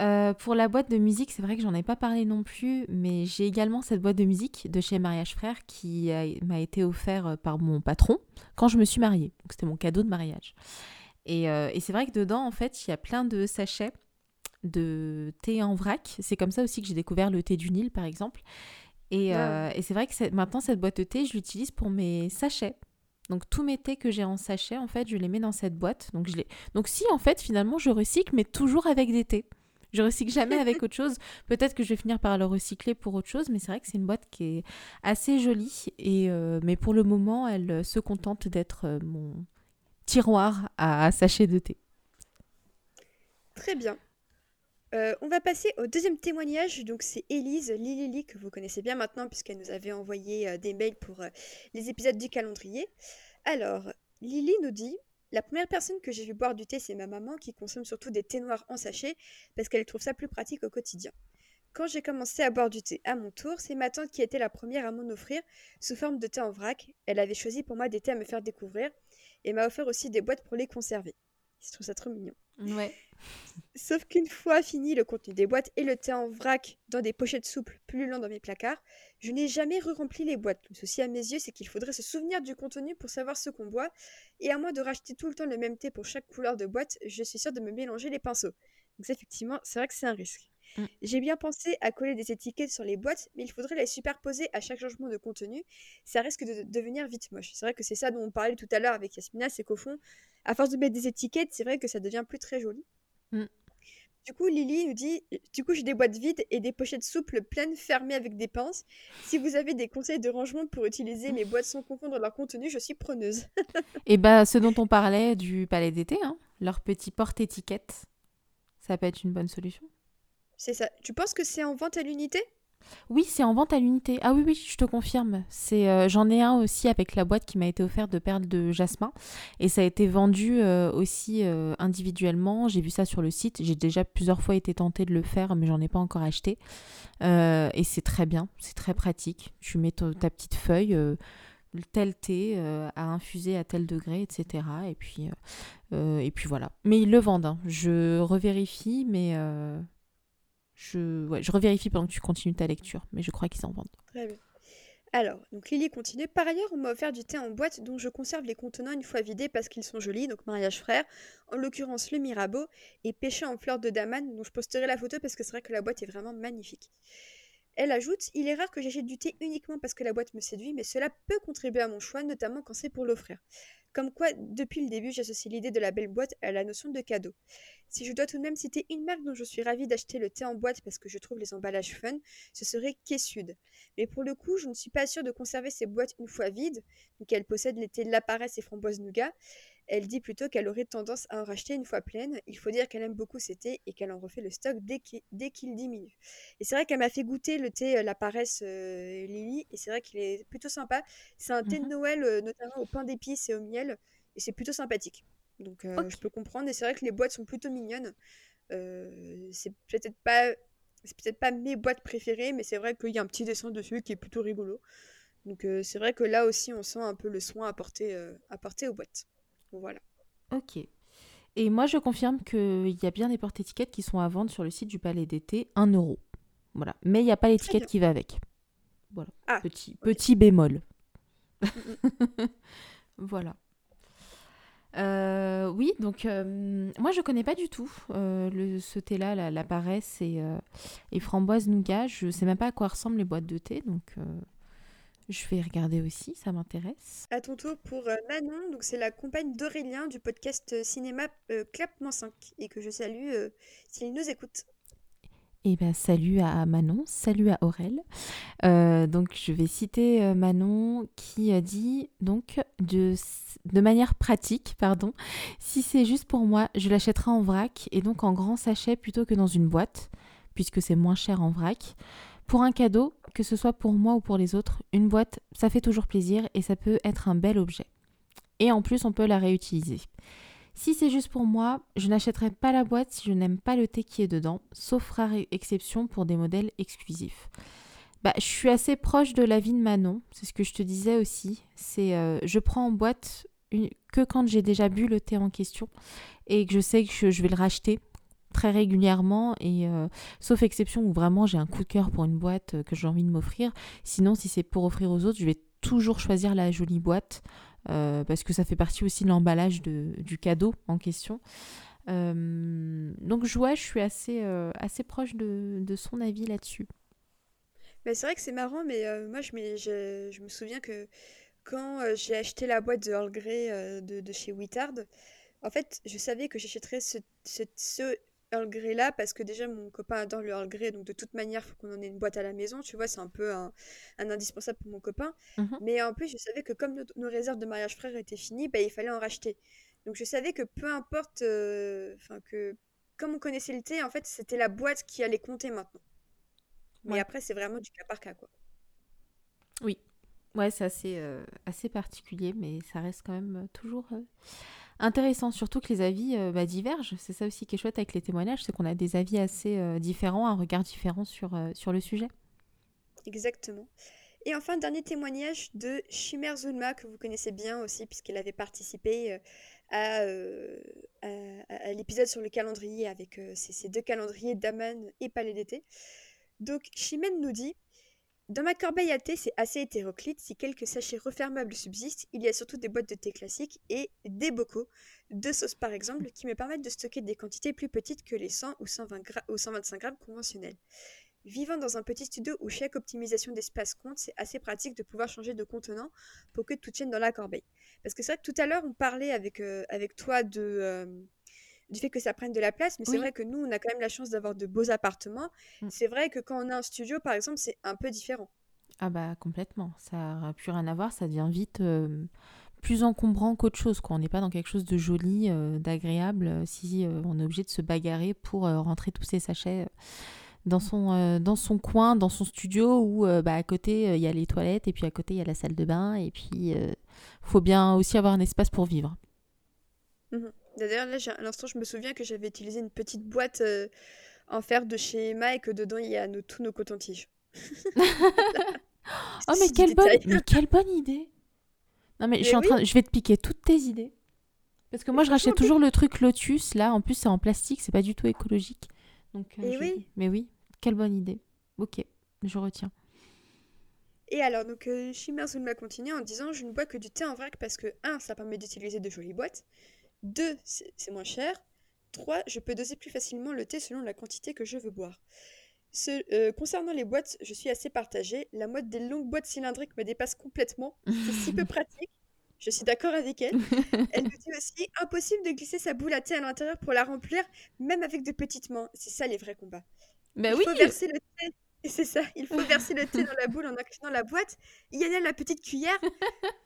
[SPEAKER 2] Euh, pour la boîte de musique, c'est vrai que j'en ai pas parlé non plus, mais j'ai également cette boîte de musique de chez Mariage Frère qui m'a été offerte par mon patron quand je me suis mariée. Donc c'était mon cadeau de mariage. Et, euh, et c'est vrai que dedans, en fait, il y a plein de sachets de thé en vrac. C'est comme ça aussi que j'ai découvert le thé du Nil, par exemple. Euh, et, c'est vrai que maintenant, cette boîte de thé, je l'utilise pour mes sachets. Donc tous mes thés que j'ai en sachet, en fait, je les mets dans cette boîte. Donc, je les... Donc si, en fait, finalement, je recycle, mais toujours avec des thés. Je recycle jamais avec autre chose. Peut-être que je vais finir par le recycler pour autre chose, mais c'est vrai que c'est une boîte qui est assez jolie. Et, euh, mais pour le moment, elle se contente d'être euh, mon tiroir à sachets de thé.
[SPEAKER 3] Très bien. Euh, on va passer au deuxième témoignage. Donc, c'est Élise Lilili, que vous connaissez bien maintenant, puisqu'elle nous avait envoyé des mails pour les épisodes du calendrier. Alors, Lily nous dit La première personne que j'ai vu boire du thé, c'est ma maman, qui consomme surtout des thés noirs en sachet, parce qu'elle trouve ça plus pratique au quotidien. Quand j'ai commencé à boire du thé à mon tour, c'est ma tante qui était la première à m'en offrir sous forme de thé en vrac. Elle avait choisi pour moi des thés à me faire découvrir et m'a offert aussi des boîtes pour les conserver. Je trouve ça trop mignon.
[SPEAKER 2] Ouais.
[SPEAKER 3] Sauf qu'une fois fini le contenu des boîtes et le thé en vrac dans des pochettes souples pullulant dans mes placards, je n'ai jamais re-rempli les boîtes. ceci, à mes yeux, c'est qu'il faudrait se souvenir du contenu pour savoir ce qu'on boit, et à moins de racheter tout le temps le même thé pour chaque couleur de boîte, je suis sûre de me mélanger les pinceaux. Donc effectivement, c'est vrai que c'est un risque. Mm. J'ai bien pensé à coller des étiquettes sur les boîtes, mais il faudrait les superposer à chaque changement de contenu. Ça risque de devenir vite moche. C'est vrai que c'est ça dont on parlait tout à l'heure avec Yasmina, c'est qu'au fond, à force de mettre des étiquettes, c'est vrai que ça devient plus très joli. Mm. Du coup, Lily nous dit Du coup, j'ai des boîtes vides et des pochettes souples pleines fermées avec des pinces. Si vous avez des conseils de rangement pour utiliser mes boîtes sans confondre leur contenu, je suis preneuse.
[SPEAKER 2] et bah, ce dont on parlait du palais d'été, hein, leur petit porte-étiquette, ça peut être une bonne solution.
[SPEAKER 3] C'est ça. Tu penses que c'est en vente à l'unité?
[SPEAKER 2] Oui, c'est en vente à l'unité. Ah oui, oui, je te confirme. C'est, euh, j'en ai un aussi avec la boîte qui m'a été offerte de perles de jasmin. Et ça a été vendu euh, aussi euh, individuellement. J'ai vu ça sur le site. J'ai déjà plusieurs fois été tentée de le faire, mais j'en ai pas encore acheté. et c'est très bien, c'est très pratique. Tu mets ta petite feuille, tel thé à infuser à tel degré, etc. Et puis, voilà. Mais ils le vendent. Hein. Je revérifie, mais je, revérifie pendant que tu continues ta lecture, mais je crois qu'ils en vendent.
[SPEAKER 3] Très bien. Alors, donc Lily continue. Par ailleurs, on m'a offert du thé en boîte dont je conserve les contenants une fois vidés parce qu'ils sont jolis, donc mariage frère, en l'occurrence le Mirabeau, et pêché en fleurs de damane, dont je posterai la photo parce que c'est vrai que la boîte est vraiment magnifique. Elle ajoute Il est rare que j'achète du thé uniquement parce que la boîte me séduit, mais cela peut contribuer à mon choix, notamment quand c'est pour l'offrir. Comme quoi, depuis le début, j'associe l'idée de la belle boîte à la notion de cadeau. Si je dois tout de même citer une marque dont je suis ravie d'acheter le thé en boîte parce que je trouve les emballages fun, ce serait Sud. Mais pour le coup, je ne suis pas sûre de conserver ces boîtes une fois vides, donc possèdent les thés de la paresse et framboise nougat, elle dit plutôt qu'elle aurait tendance à en racheter une fois pleine. Il faut dire qu'elle aime beaucoup ces thés et qu'elle en refait le stock dès qu'il diminue. Et c'est vrai qu'elle m'a fait goûter le thé euh, La Paresse euh, Lily et c'est vrai qu'il est plutôt sympa. C'est un thé de mmh Noël, euh, notamment au pain d'épices et au miel, et c'est plutôt sympathique. Donc je peux comprendre. Et c'est vrai que les boîtes sont plutôt mignonnes. c'est peut-être pas c'est peut-être pas mes boîtes préférées, mais c'est vrai qu'il y a un petit dessin dessus qui est plutôt rigolo. Donc c'est vrai que là aussi, on sent un peu le soin apporté, apporté aux boîtes. Voilà.
[SPEAKER 2] Ok. Et moi, je confirme qu'il y a bien des portes-étiquettes qui sont à vendre sur le site du Palais d'été, 1 euro. Voilà. Mais il n'y a pas l'étiquette qui va avec. Voilà. Ah, petit, petit bémol. Mm, mm. voilà. Euh, oui, donc euh, moi je connais pas du tout euh, le, ce thé-là, la, la, paresse et, et, framboise nougat. Je sais même pas à quoi ressemblent les boîtes de thé, donc je vais regarder aussi, ça m'intéresse.
[SPEAKER 3] À ton tour pour euh, Manon, donc c'est la compagne d'Aurélien du podcast euh, cinéma euh, Clap-5 et que je salue s'il nous écoute.
[SPEAKER 2] Eh bien, salut à Manon, salut à Aurel. donc, je vais citer Manon qui a dit, donc, de, de manière pratique, pardon, si c'est juste pour moi, je l'achèterai en vrac et donc en grand sachet plutôt que dans une boîte, puisque c'est moins cher en vrac. Pour un cadeau, que ce soit pour moi ou pour les autres, une boîte, ça fait toujours plaisir et ça peut être un bel objet. Et en plus, on peut la réutiliser. Si c'est juste pour moi, je n'achèterai pas la boîte si je n'aime pas le thé qui est dedans, sauf rare exception pour des modèles exclusifs. Bah, je suis assez proche de l'avis de Manon, c'est ce que je te disais aussi. C'est euh, je prends en boîte que quand j'ai déjà bu le thé en question et que je sais que je vais le racheter très régulièrement et euh, sauf exception où vraiment j'ai un coup de cœur pour une boîte euh, que j'ai envie de m'offrir. Sinon, si c'est pour offrir aux autres, je vais toujours choisir la jolie boîte euh, parce que ça fait partie aussi de l'emballage du cadeau en question. donc je, je suis assez, assez proche de, son avis là-dessus.
[SPEAKER 3] Mais c'est vrai que c'est marrant, mais moi je, je, je, me souviens que quand j'ai acheté la boîte de Earl Grey de, de, chez Wittard, en fait je savais que j'achèterais ce, Earl Grey là parce que déjà mon copain adore le Earl Grey, donc de toute manière, faut qu'on en ait une boîte à la maison, tu vois, c'est un peu un, indispensable pour mon copain.
[SPEAKER 2] Mhm.
[SPEAKER 3] Mais en plus, je savais que comme nos, réserves de mariage frère étaient finies, bah, il fallait en racheter. Donc je savais que peu importe, euh, enfin que comme on connaissait le thé, en fait, c'était la boîte qui allait compter maintenant. Mais après, c'est vraiment du cas par cas, quoi.
[SPEAKER 2] Oui. Ouais, c'est assez, euh, assez particulier, mais ça reste quand même euh, toujours intéressant, surtout que les avis bah, divergent. C'est ça aussi qui est chouette avec les témoignages, c'est qu'on a des avis assez différents, un regard différent sur, sur le sujet.
[SPEAKER 3] Exactement. Et enfin, dernier témoignage de Chimère Zulma, que vous connaissez bien aussi, puisqu'elle avait participé euh, à, l'épisode sur le calendrier avec euh, ces, deux calendriers d'Aman et Palais d'été. Donc Chimène nous dit Dans ma corbeille à thé, c'est assez hétéroclite. Si quelques sachets refermables subsistent, il y a surtout des boîtes de thé classiques et des bocaux, de sauce par exemple, qui me permettent de stocker des quantités plus petites que les 100 ou, 120 ou 125 grammes conventionnels. Vivant dans un petit studio où chaque optimisation d'espace compte, c'est assez pratique de pouvoir changer de contenant pour que tout tienne dans la corbeille. Parce que c'est vrai que tout à l'heure, on parlait avec, euh, avec toi de, euh, du fait que ça prenne de la place, mais c'est vrai que nous, on a quand même la chance d'avoir de beaux appartements. Mm. C'est vrai que quand on a un studio, par exemple, c'est un peu différent.
[SPEAKER 2] Ah bah complètement, ça n'a plus rien à voir, ça devient vite euh, plus encombrant qu'autre chose. Quoi. On n'est pas dans quelque chose de joli, d'agréable, si on est obligé de se bagarrer pour rentrer tous ces sachets dans son, euh, dans son coin, dans son studio où euh, bah, à côté euh, il y a les toilettes et puis à côté il y a la salle de bain et puis il faut bien aussi avoir un espace pour vivre.
[SPEAKER 3] Mhm. D'ailleurs là à l'instant je me souviens que j'avais utilisé une petite boîte en fer de chez Emma et que dedans il y a tous nos cotons-tiges.
[SPEAKER 2] oh mais quelle, bonne, mais quelle bonne idée Non mais, je, suis en train, je vais te piquer toutes tes idées. Parce que moi je rachète toujours le truc Lotus là, en plus c'est en plastique, c'est pas du tout écologique. Donc,
[SPEAKER 3] oui.
[SPEAKER 2] Mais oui, quelle bonne idée. Ok, je retiens.
[SPEAKER 3] Et alors, donc, euh, m'a continué en disant Je ne bois que du thé en vrac parce que, 1, ça permet d'utiliser de jolies boîtes. 2, c'est moins cher. 3, je peux doser plus facilement le thé selon la quantité que je veux boire. Euh, concernant les boîtes, je suis assez partagée. La mode des longues boîtes cylindriques me dépasse complètement. C'est si peu pratique. Je suis d'accord avec elle. Elle nous dit aussi impossible de glisser sa boule à thé à l'intérieur pour la remplir, même avec de petites mains. C'est ça les vrais combats.
[SPEAKER 2] Mais
[SPEAKER 3] il
[SPEAKER 2] oui.
[SPEAKER 3] faut verser le thé. C'est ça, il faut verser le thé dans la boule en inclinant la boîte. Il y a la petite cuillère.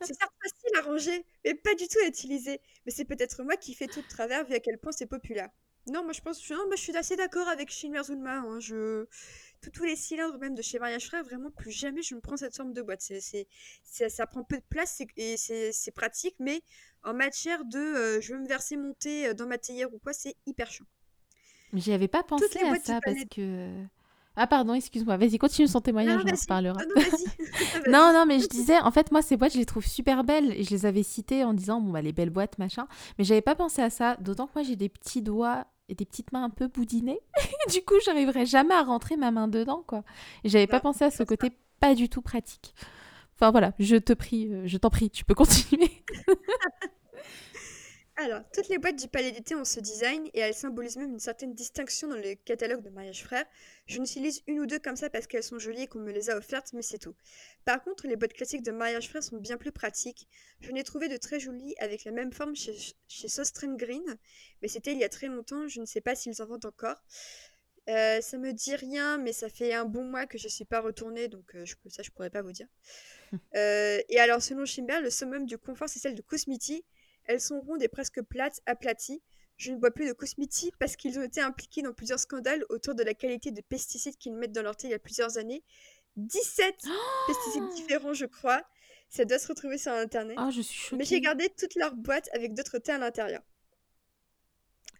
[SPEAKER 3] C'est certes facile à ranger, mais pas du tout à utiliser. Mais c'est peut-être moi qui fais tout de travers vu à quel point c'est populaire. Non, moi je pense, non, moi, je suis assez d'accord avec Shinmer Zulma. Hein. Je... Tous, les cylindres, même de chez Mariage Frère, vraiment plus jamais je me prends cette forme de boîte. C'est, ça prend peu de place et c'est, pratique, mais en matière de euh, je veux me verser mon thé euh, dans ma théière ou quoi, c'est hyper chiant.
[SPEAKER 2] J'y avais pas pensé à ça parce que. Ah pardon, excuse-moi. Vas-y, continue son témoignage, on en reparlera. Non, non, mais je disais, en fait, moi, ces boîtes, je les trouve super belles et je les avais citées en disant, bon, bah, les belles boîtes, machin. Mais j'avais pas pensé à ça, d'autant que moi, j'ai des petits doigts et des petites mains un peu boudinées. du coup, j'arriverais jamais à rentrer ma main dedans, quoi. Et j'avais pas pensé à ce côté pas du tout pratique. Enfin voilà, je te prie, euh, je t'en prie, tu peux continuer.
[SPEAKER 3] Alors, toutes les boîtes du Palais d'été ont ce design et elles symbolisent même une certaine distinction dans le catalogue de mariage frère. Je n'utilise une ou deux comme ça parce qu'elles sont jolies et qu'on me les a offertes, mais c'est tout. Par contre, les boîtes classiques de mariage frère sont bien plus pratiques. Je n'ai trouvé de très jolies avec la même forme chez, chez Green, mais c'était il y a très longtemps, je ne sais pas s'ils en vendent encore. Euh, ça me dit rien, mais ça fait un bon mois que je ne suis pas retournée, donc euh, je, ça je pourrais pas vous dire. Euh, et alors, selon Schimber, le summum du confort, c'est celle de Cosmiti, elles sont rondes et presque plates, aplaties. Je ne bois plus de cosmétiques parce qu'ils ont été impliqués dans plusieurs scandales autour de la qualité de pesticides qu'ils mettent dans leur thé il y a plusieurs années. 17 pesticides différents, je crois. Ça doit se retrouver sur Internet.
[SPEAKER 2] Ah, je suis
[SPEAKER 3] Mais j'ai gardé toute leur boîte avec d'autres thés à l'intérieur.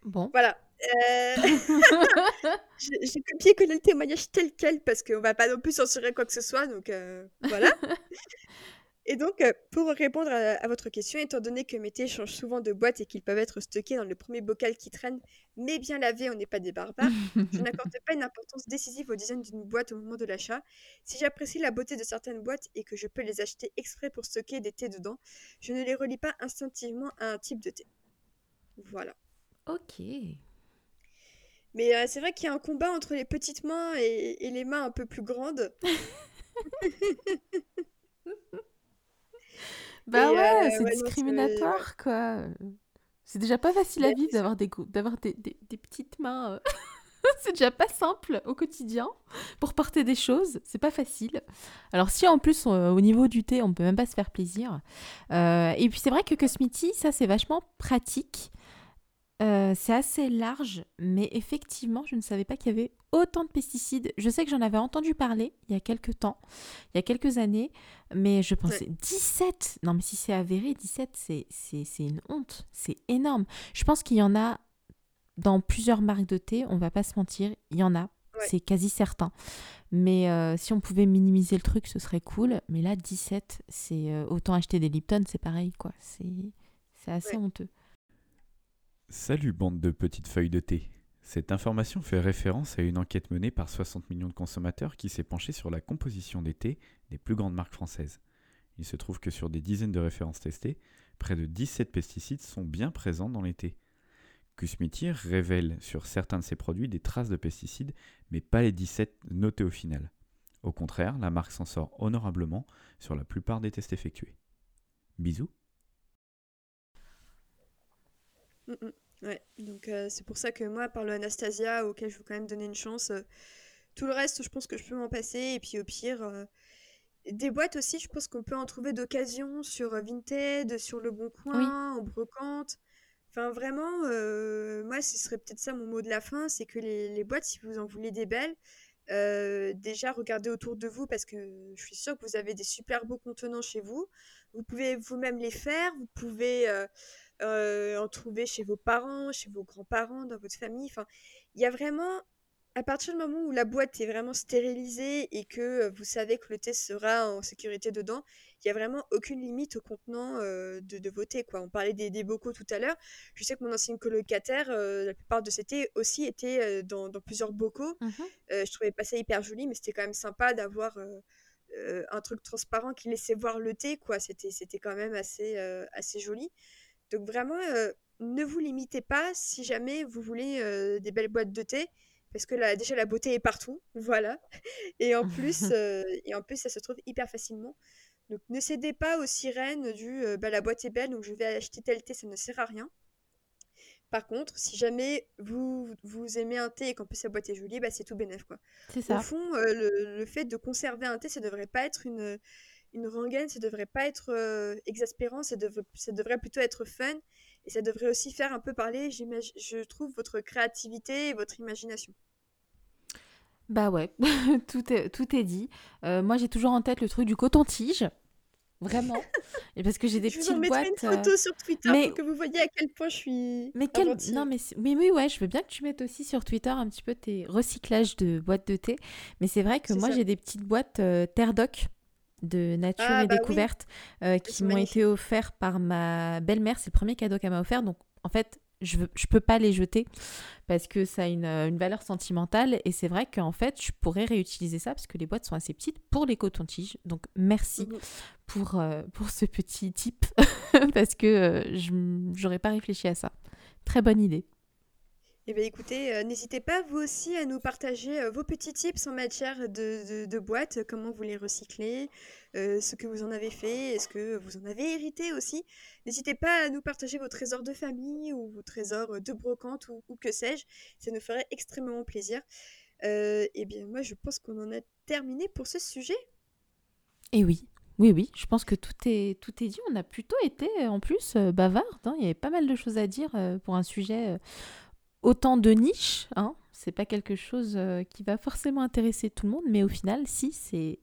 [SPEAKER 2] Bon.
[SPEAKER 3] Voilà. Euh... j'ai copié-collé le témoignage tel quel parce qu'on va pas non plus censurer quoi que ce soit, donc euh, voilà. Et donc, euh, pour répondre à, votre question, étant donné que mes thés changent souvent de boîte et qu'ils peuvent être stockés dans le premier bocal qui traîne, mais bien lavé, on n'est pas des barbares, je n'accorde pas une importance décisive au design d'une boîte au moment de l'achat. Si j'apprécie la beauté de certaines boîtes et que je peux les acheter exprès pour stocker des thés dedans, je ne les relie pas instinctivement à un type de thé. Voilà.
[SPEAKER 2] Ok.
[SPEAKER 3] Mais euh, c'est vrai qu'il y a un combat entre les petites mains et, et les mains un peu plus grandes.
[SPEAKER 2] Bah ouais, c'est discriminatoire, quoi. C'est déjà pas facile à vivre d'avoir des, d'avoir des, des, petites mains. Euh. c'est déjà pas simple au quotidien pour porter des choses. C'est pas facile. Alors si en plus au niveau du thé, on peut même pas se faire plaisir. Euh, et puis c'est vrai que Cosmiti, ça c'est vachement pratique. Euh, c'est assez large, mais effectivement, je ne savais pas qu'il y avait autant de pesticides. Je sais que j'en avais entendu parler il y a quelques temps, il y a quelques années, mais je pensais 17 Non, mais si c'est avéré, 17, c'est une honte. C'est énorme. Je pense qu'il y en a dans plusieurs marques de thé, on va pas se mentir, il y en a. C'est quasi certain. Mais euh, si on pouvait minimiser le truc, ce serait cool. Mais là, 17, c'est euh, autant acheter des Lipton, c'est pareil, quoi. C'est assez honteux.
[SPEAKER 1] Salut bande de petites feuilles de thé. Cette information fait référence à une enquête menée par 60 millions de consommateurs qui s'est penchée sur la composition des thés des plus grandes marques françaises. Il se trouve que sur des dizaines de références testées, près de 17 pesticides sont bien présents dans les thés. Cusmitier révèle sur certains de ses produits des traces de pesticides, mais pas les 17 notés au final. Au contraire, la marque s'en sort honorablement sur la plupart des tests effectués. Bisous
[SPEAKER 3] Mm, mm. Ouais, donc euh, c'est pour ça que moi, par le Anastasia, auquel je veux quand même donner une chance, euh, tout le reste, je pense que je peux m'en passer. Et puis au pire, euh, des boîtes aussi, je pense qu'on peut en trouver d'occasion sur Vinted, sur Le Bon Coin, en brocante. Enfin, vraiment, moi, ce serait peut-être ça mon mot de la fin c'est que les, les, boîtes, si vous en voulez des belles, déjà regardez autour de vous parce que je suis sûre que vous avez des super beaux contenants chez vous. Vous pouvez vous-même les faire, vous pouvez euh, en trouver chez vos parents, chez vos grands-parents, dans votre famille. Enfin, il y a vraiment, à partir du moment où la boîte est vraiment stérilisée et que euh, vous savez que le thé sera en sécurité dedans, il n'y a vraiment aucune limite au contenant euh, de, de, vos thés. Quoi. On parlait des, des bocaux tout à l'heure. Je sais que mon ancien colocataire, la plupart de ses thés aussi étaient dans, dans, plusieurs bocaux. Mmh je trouvais pas ça hyper joli, mais c'était quand même sympa d'avoir... un truc transparent qui laissait voir le thé, quoi. C'était, c'était quand même assez, assez joli. Donc vraiment, euh, ne vous limitez pas si jamais vous voulez euh, des belles boîtes de thé, parce que là, déjà la beauté est partout, voilà. Et en plus, euh, et en plus, ça se trouve hyper facilement. Donc ne cédez pas aux sirènes du bah, la boîte est belle, donc je vais acheter tel thé, ça ne sert à rien. Par contre, si jamais vous, vous aimez un thé et qu'en plus sa boîte est jolie, bah, c'est tout bénef. Quoi. Ça. Au fond, le, le, fait de conserver un thé, ça ne devrait pas être une, une rengaine, ça devrait pas être euh, exaspérant, ça, ça, devrait plutôt être fun. Et ça devrait aussi faire un peu parler, je trouve, votre créativité et votre imagination.
[SPEAKER 2] Bah ouais, tout, est, tout est dit. Euh, moi, j'ai toujours en tête le truc du coton-tige. Vraiment. Et parce que j'ai des je petites boîtes. Je
[SPEAKER 3] vous une photo euh, sur Twitter pour que vous voyez à quel point je suis.
[SPEAKER 2] Mais quel... non, mais, mais oui, ouais, je veux bien que tu mettes aussi sur Twitter un petit peu tes recyclages de boîtes de thé. Mais c'est vrai que moi, j'ai des petites boîtes Terre Doc de nature ah, et bah découverte euh, qui m'ont été offerts par ma belle-mère. C'est le premier cadeau qu'elle m'a offert. Donc, en fait, je ne je peux pas les jeter parce que ça a une, une valeur sentimentale. Et c'est vrai qu'en fait, je pourrais réutiliser ça parce que les boîtes sont assez petites pour les cotons-tiges. Donc, merci mmh pour, euh, pour ce petit tip parce que euh, je n'aurais pas réfléchi à ça. Très bonne idée.
[SPEAKER 3] Eh bien, écoutez, euh, n'hésitez pas vous aussi à nous partager euh, vos petits tips en matière de, boîtes, comment vous les recyclez, euh, ce que vous en avez fait, est-ce que vous en avez hérité aussi. N'hésitez pas à nous partager vos trésors de famille ou vos trésors de brocante ou, que sais-je, ça nous ferait extrêmement plaisir. eh bien, moi, je pense qu'on en a terminé pour ce sujet.
[SPEAKER 2] Et oui, oui, oui, je pense que tout est, tout est dit. On a plutôt été en plus bavard. Hein. Il y avait pas mal de choses à dire pour un sujet autant de niches, hein, c'est pas quelque chose euh, qui va forcément intéresser tout le monde, mais au final, si, c'est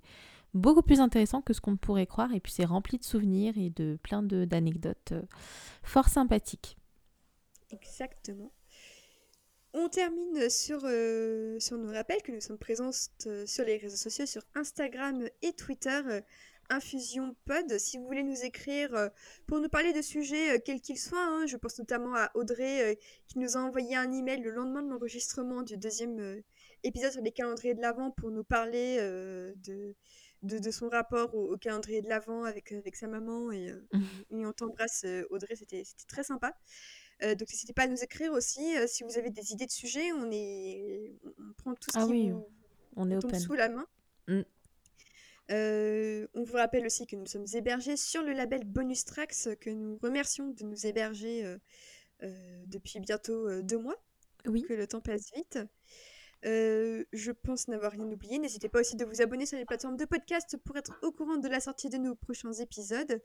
[SPEAKER 2] beaucoup plus intéressant que ce qu'on pourrait croire, et puis c'est rempli de souvenirs et de plein d'anecdotes euh, fort sympathiques.
[SPEAKER 3] Exactement. On termine sur, euh, sur nos rappels que nous sommes présents sur les réseaux sociaux, sur Instagram et Twitter Pod. Si vous voulez nous écrire euh, pour nous parler de sujets, euh, quels qu'ils soient, hein, je pense notamment à Audrey euh, qui nous a envoyé un email le lendemain de l'enregistrement du deuxième épisode sur les calendriers de l'Avent pour nous parler de, de, son rapport au, calendrier de l'Avent avec, avec sa maman. Et, mmh. on t'embrasse, Audrey, c'était très sympa. donc n'hésitez pas à nous écrire aussi si vous avez des idées de sujets. On, est, on prend tout ce ah qui on est tombe sous la main. Mmh. Euh, on vous rappelle aussi que nous sommes hébergés sur le label Bonus Tracks, que nous remercions de nous héberger euh, depuis bientôt deux mois.
[SPEAKER 2] Oui.
[SPEAKER 3] Que le temps passe vite. je pense n'avoir rien oublié. N'hésitez pas aussi de vous abonner sur les plateformes de podcast pour être au courant de la sortie de nos prochains épisodes.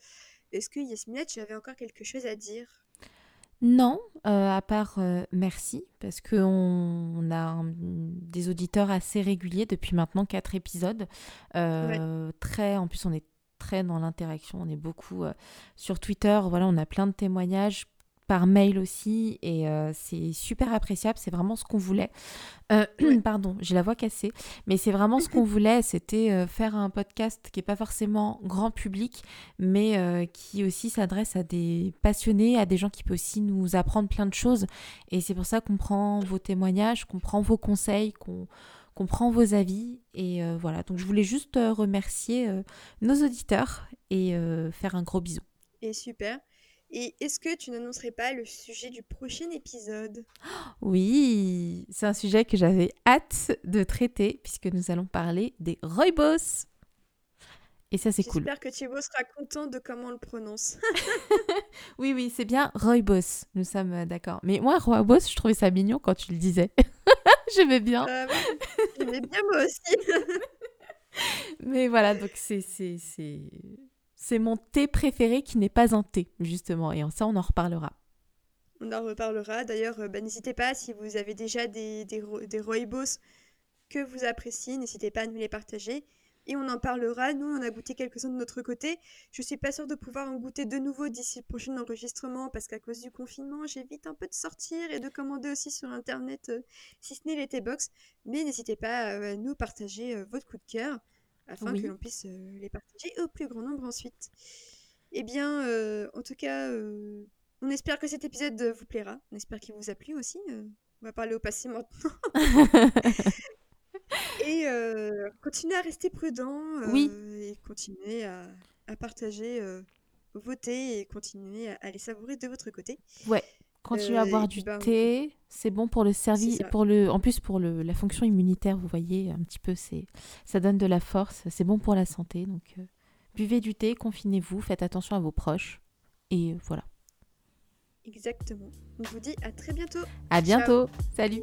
[SPEAKER 3] Est-ce que Yasminette, tu avais encore quelque chose à dire?
[SPEAKER 2] Non, à part merci, parce qu'on on a des auditeurs assez réguliers depuis maintenant quatre épisodes. Très, en plus, on est très dans l'interaction, on est beaucoup sur Twitter. Voilà, on a plein de témoignages par mail aussi et euh, c'est super appréciable, c'est vraiment ce qu'on voulait. Euh, pardon, j'ai la voix cassée, mais c'est vraiment ce qu'on voulait, c'était euh, faire un podcast qui n'est pas forcément grand public, mais qui aussi s'adresse à des passionnés, à des gens qui peuvent aussi nous apprendre plein de choses. Et c'est pour ça qu'on prend vos témoignages, qu'on prend vos conseils, qu'on prend vos avis. Et voilà, donc je voulais juste remercier nos auditeurs et faire un gros bisou.
[SPEAKER 3] Et super. Et est-ce que tu n'annoncerais pas le sujet du prochain épisode?
[SPEAKER 2] Oui, c'est un sujet que j'avais hâte de traiter puisque nous allons parler des Roybos. Et ça, c'est cool.
[SPEAKER 3] J'espère que Thibaut sera content de comment on le prononce.
[SPEAKER 2] oui, oui, c'est bien Roybos. Nous sommes euh, d'accord. Mais moi, Roybos, je trouvais ça mignon quand tu le disais. J'aimais bien.
[SPEAKER 3] Euh, J'aimais bien moi aussi.
[SPEAKER 2] Mais voilà, donc c'est c'est mon thé préféré qui n'est pas un thé, justement. Et en ça, on en reparlera.
[SPEAKER 3] On en reparlera. D'ailleurs, euh, bah, n'hésitez pas, si vous avez déjà des, des, des que vous appréciez, n'hésitez pas à nous les partager. Et on en parlera. Nous, on a goûté quelques-uns de notre côté. Je suis pas sûre de pouvoir en goûter de nouveau d'ici le prochain enregistrement parce qu'à cause du confinement, j'évite un peu de sortir et de commander aussi sur Internet, euh, si ce n'est les T-Box. Mais n'hésitez pas euh, à nous partager votre coup de cœur afin que l'on puisse euh, les partager au plus grand nombre ensuite. Eh bien, euh, en tout cas, euh, on espère que cet épisode vous plaira. On espère qu'il vous a plu aussi. on va parler au passé maintenant. et continuez à rester prudent.
[SPEAKER 2] oui.
[SPEAKER 3] Et continuez à, à partager thés et continuez à, à les savourer de votre côté.
[SPEAKER 2] Ouais. Continuez à boire du ben, thé, c'est bon pour le service, pour le, en plus pour le, la fonction immunitaire, vous voyez, un petit peu, c'est, ça donne de la force, c'est bon pour la santé. Donc, euh, buvez du thé, confinez-vous, faites attention à vos proches, et voilà.
[SPEAKER 3] Exactement. On vous dit à très bientôt.
[SPEAKER 2] À bientôt. Salut.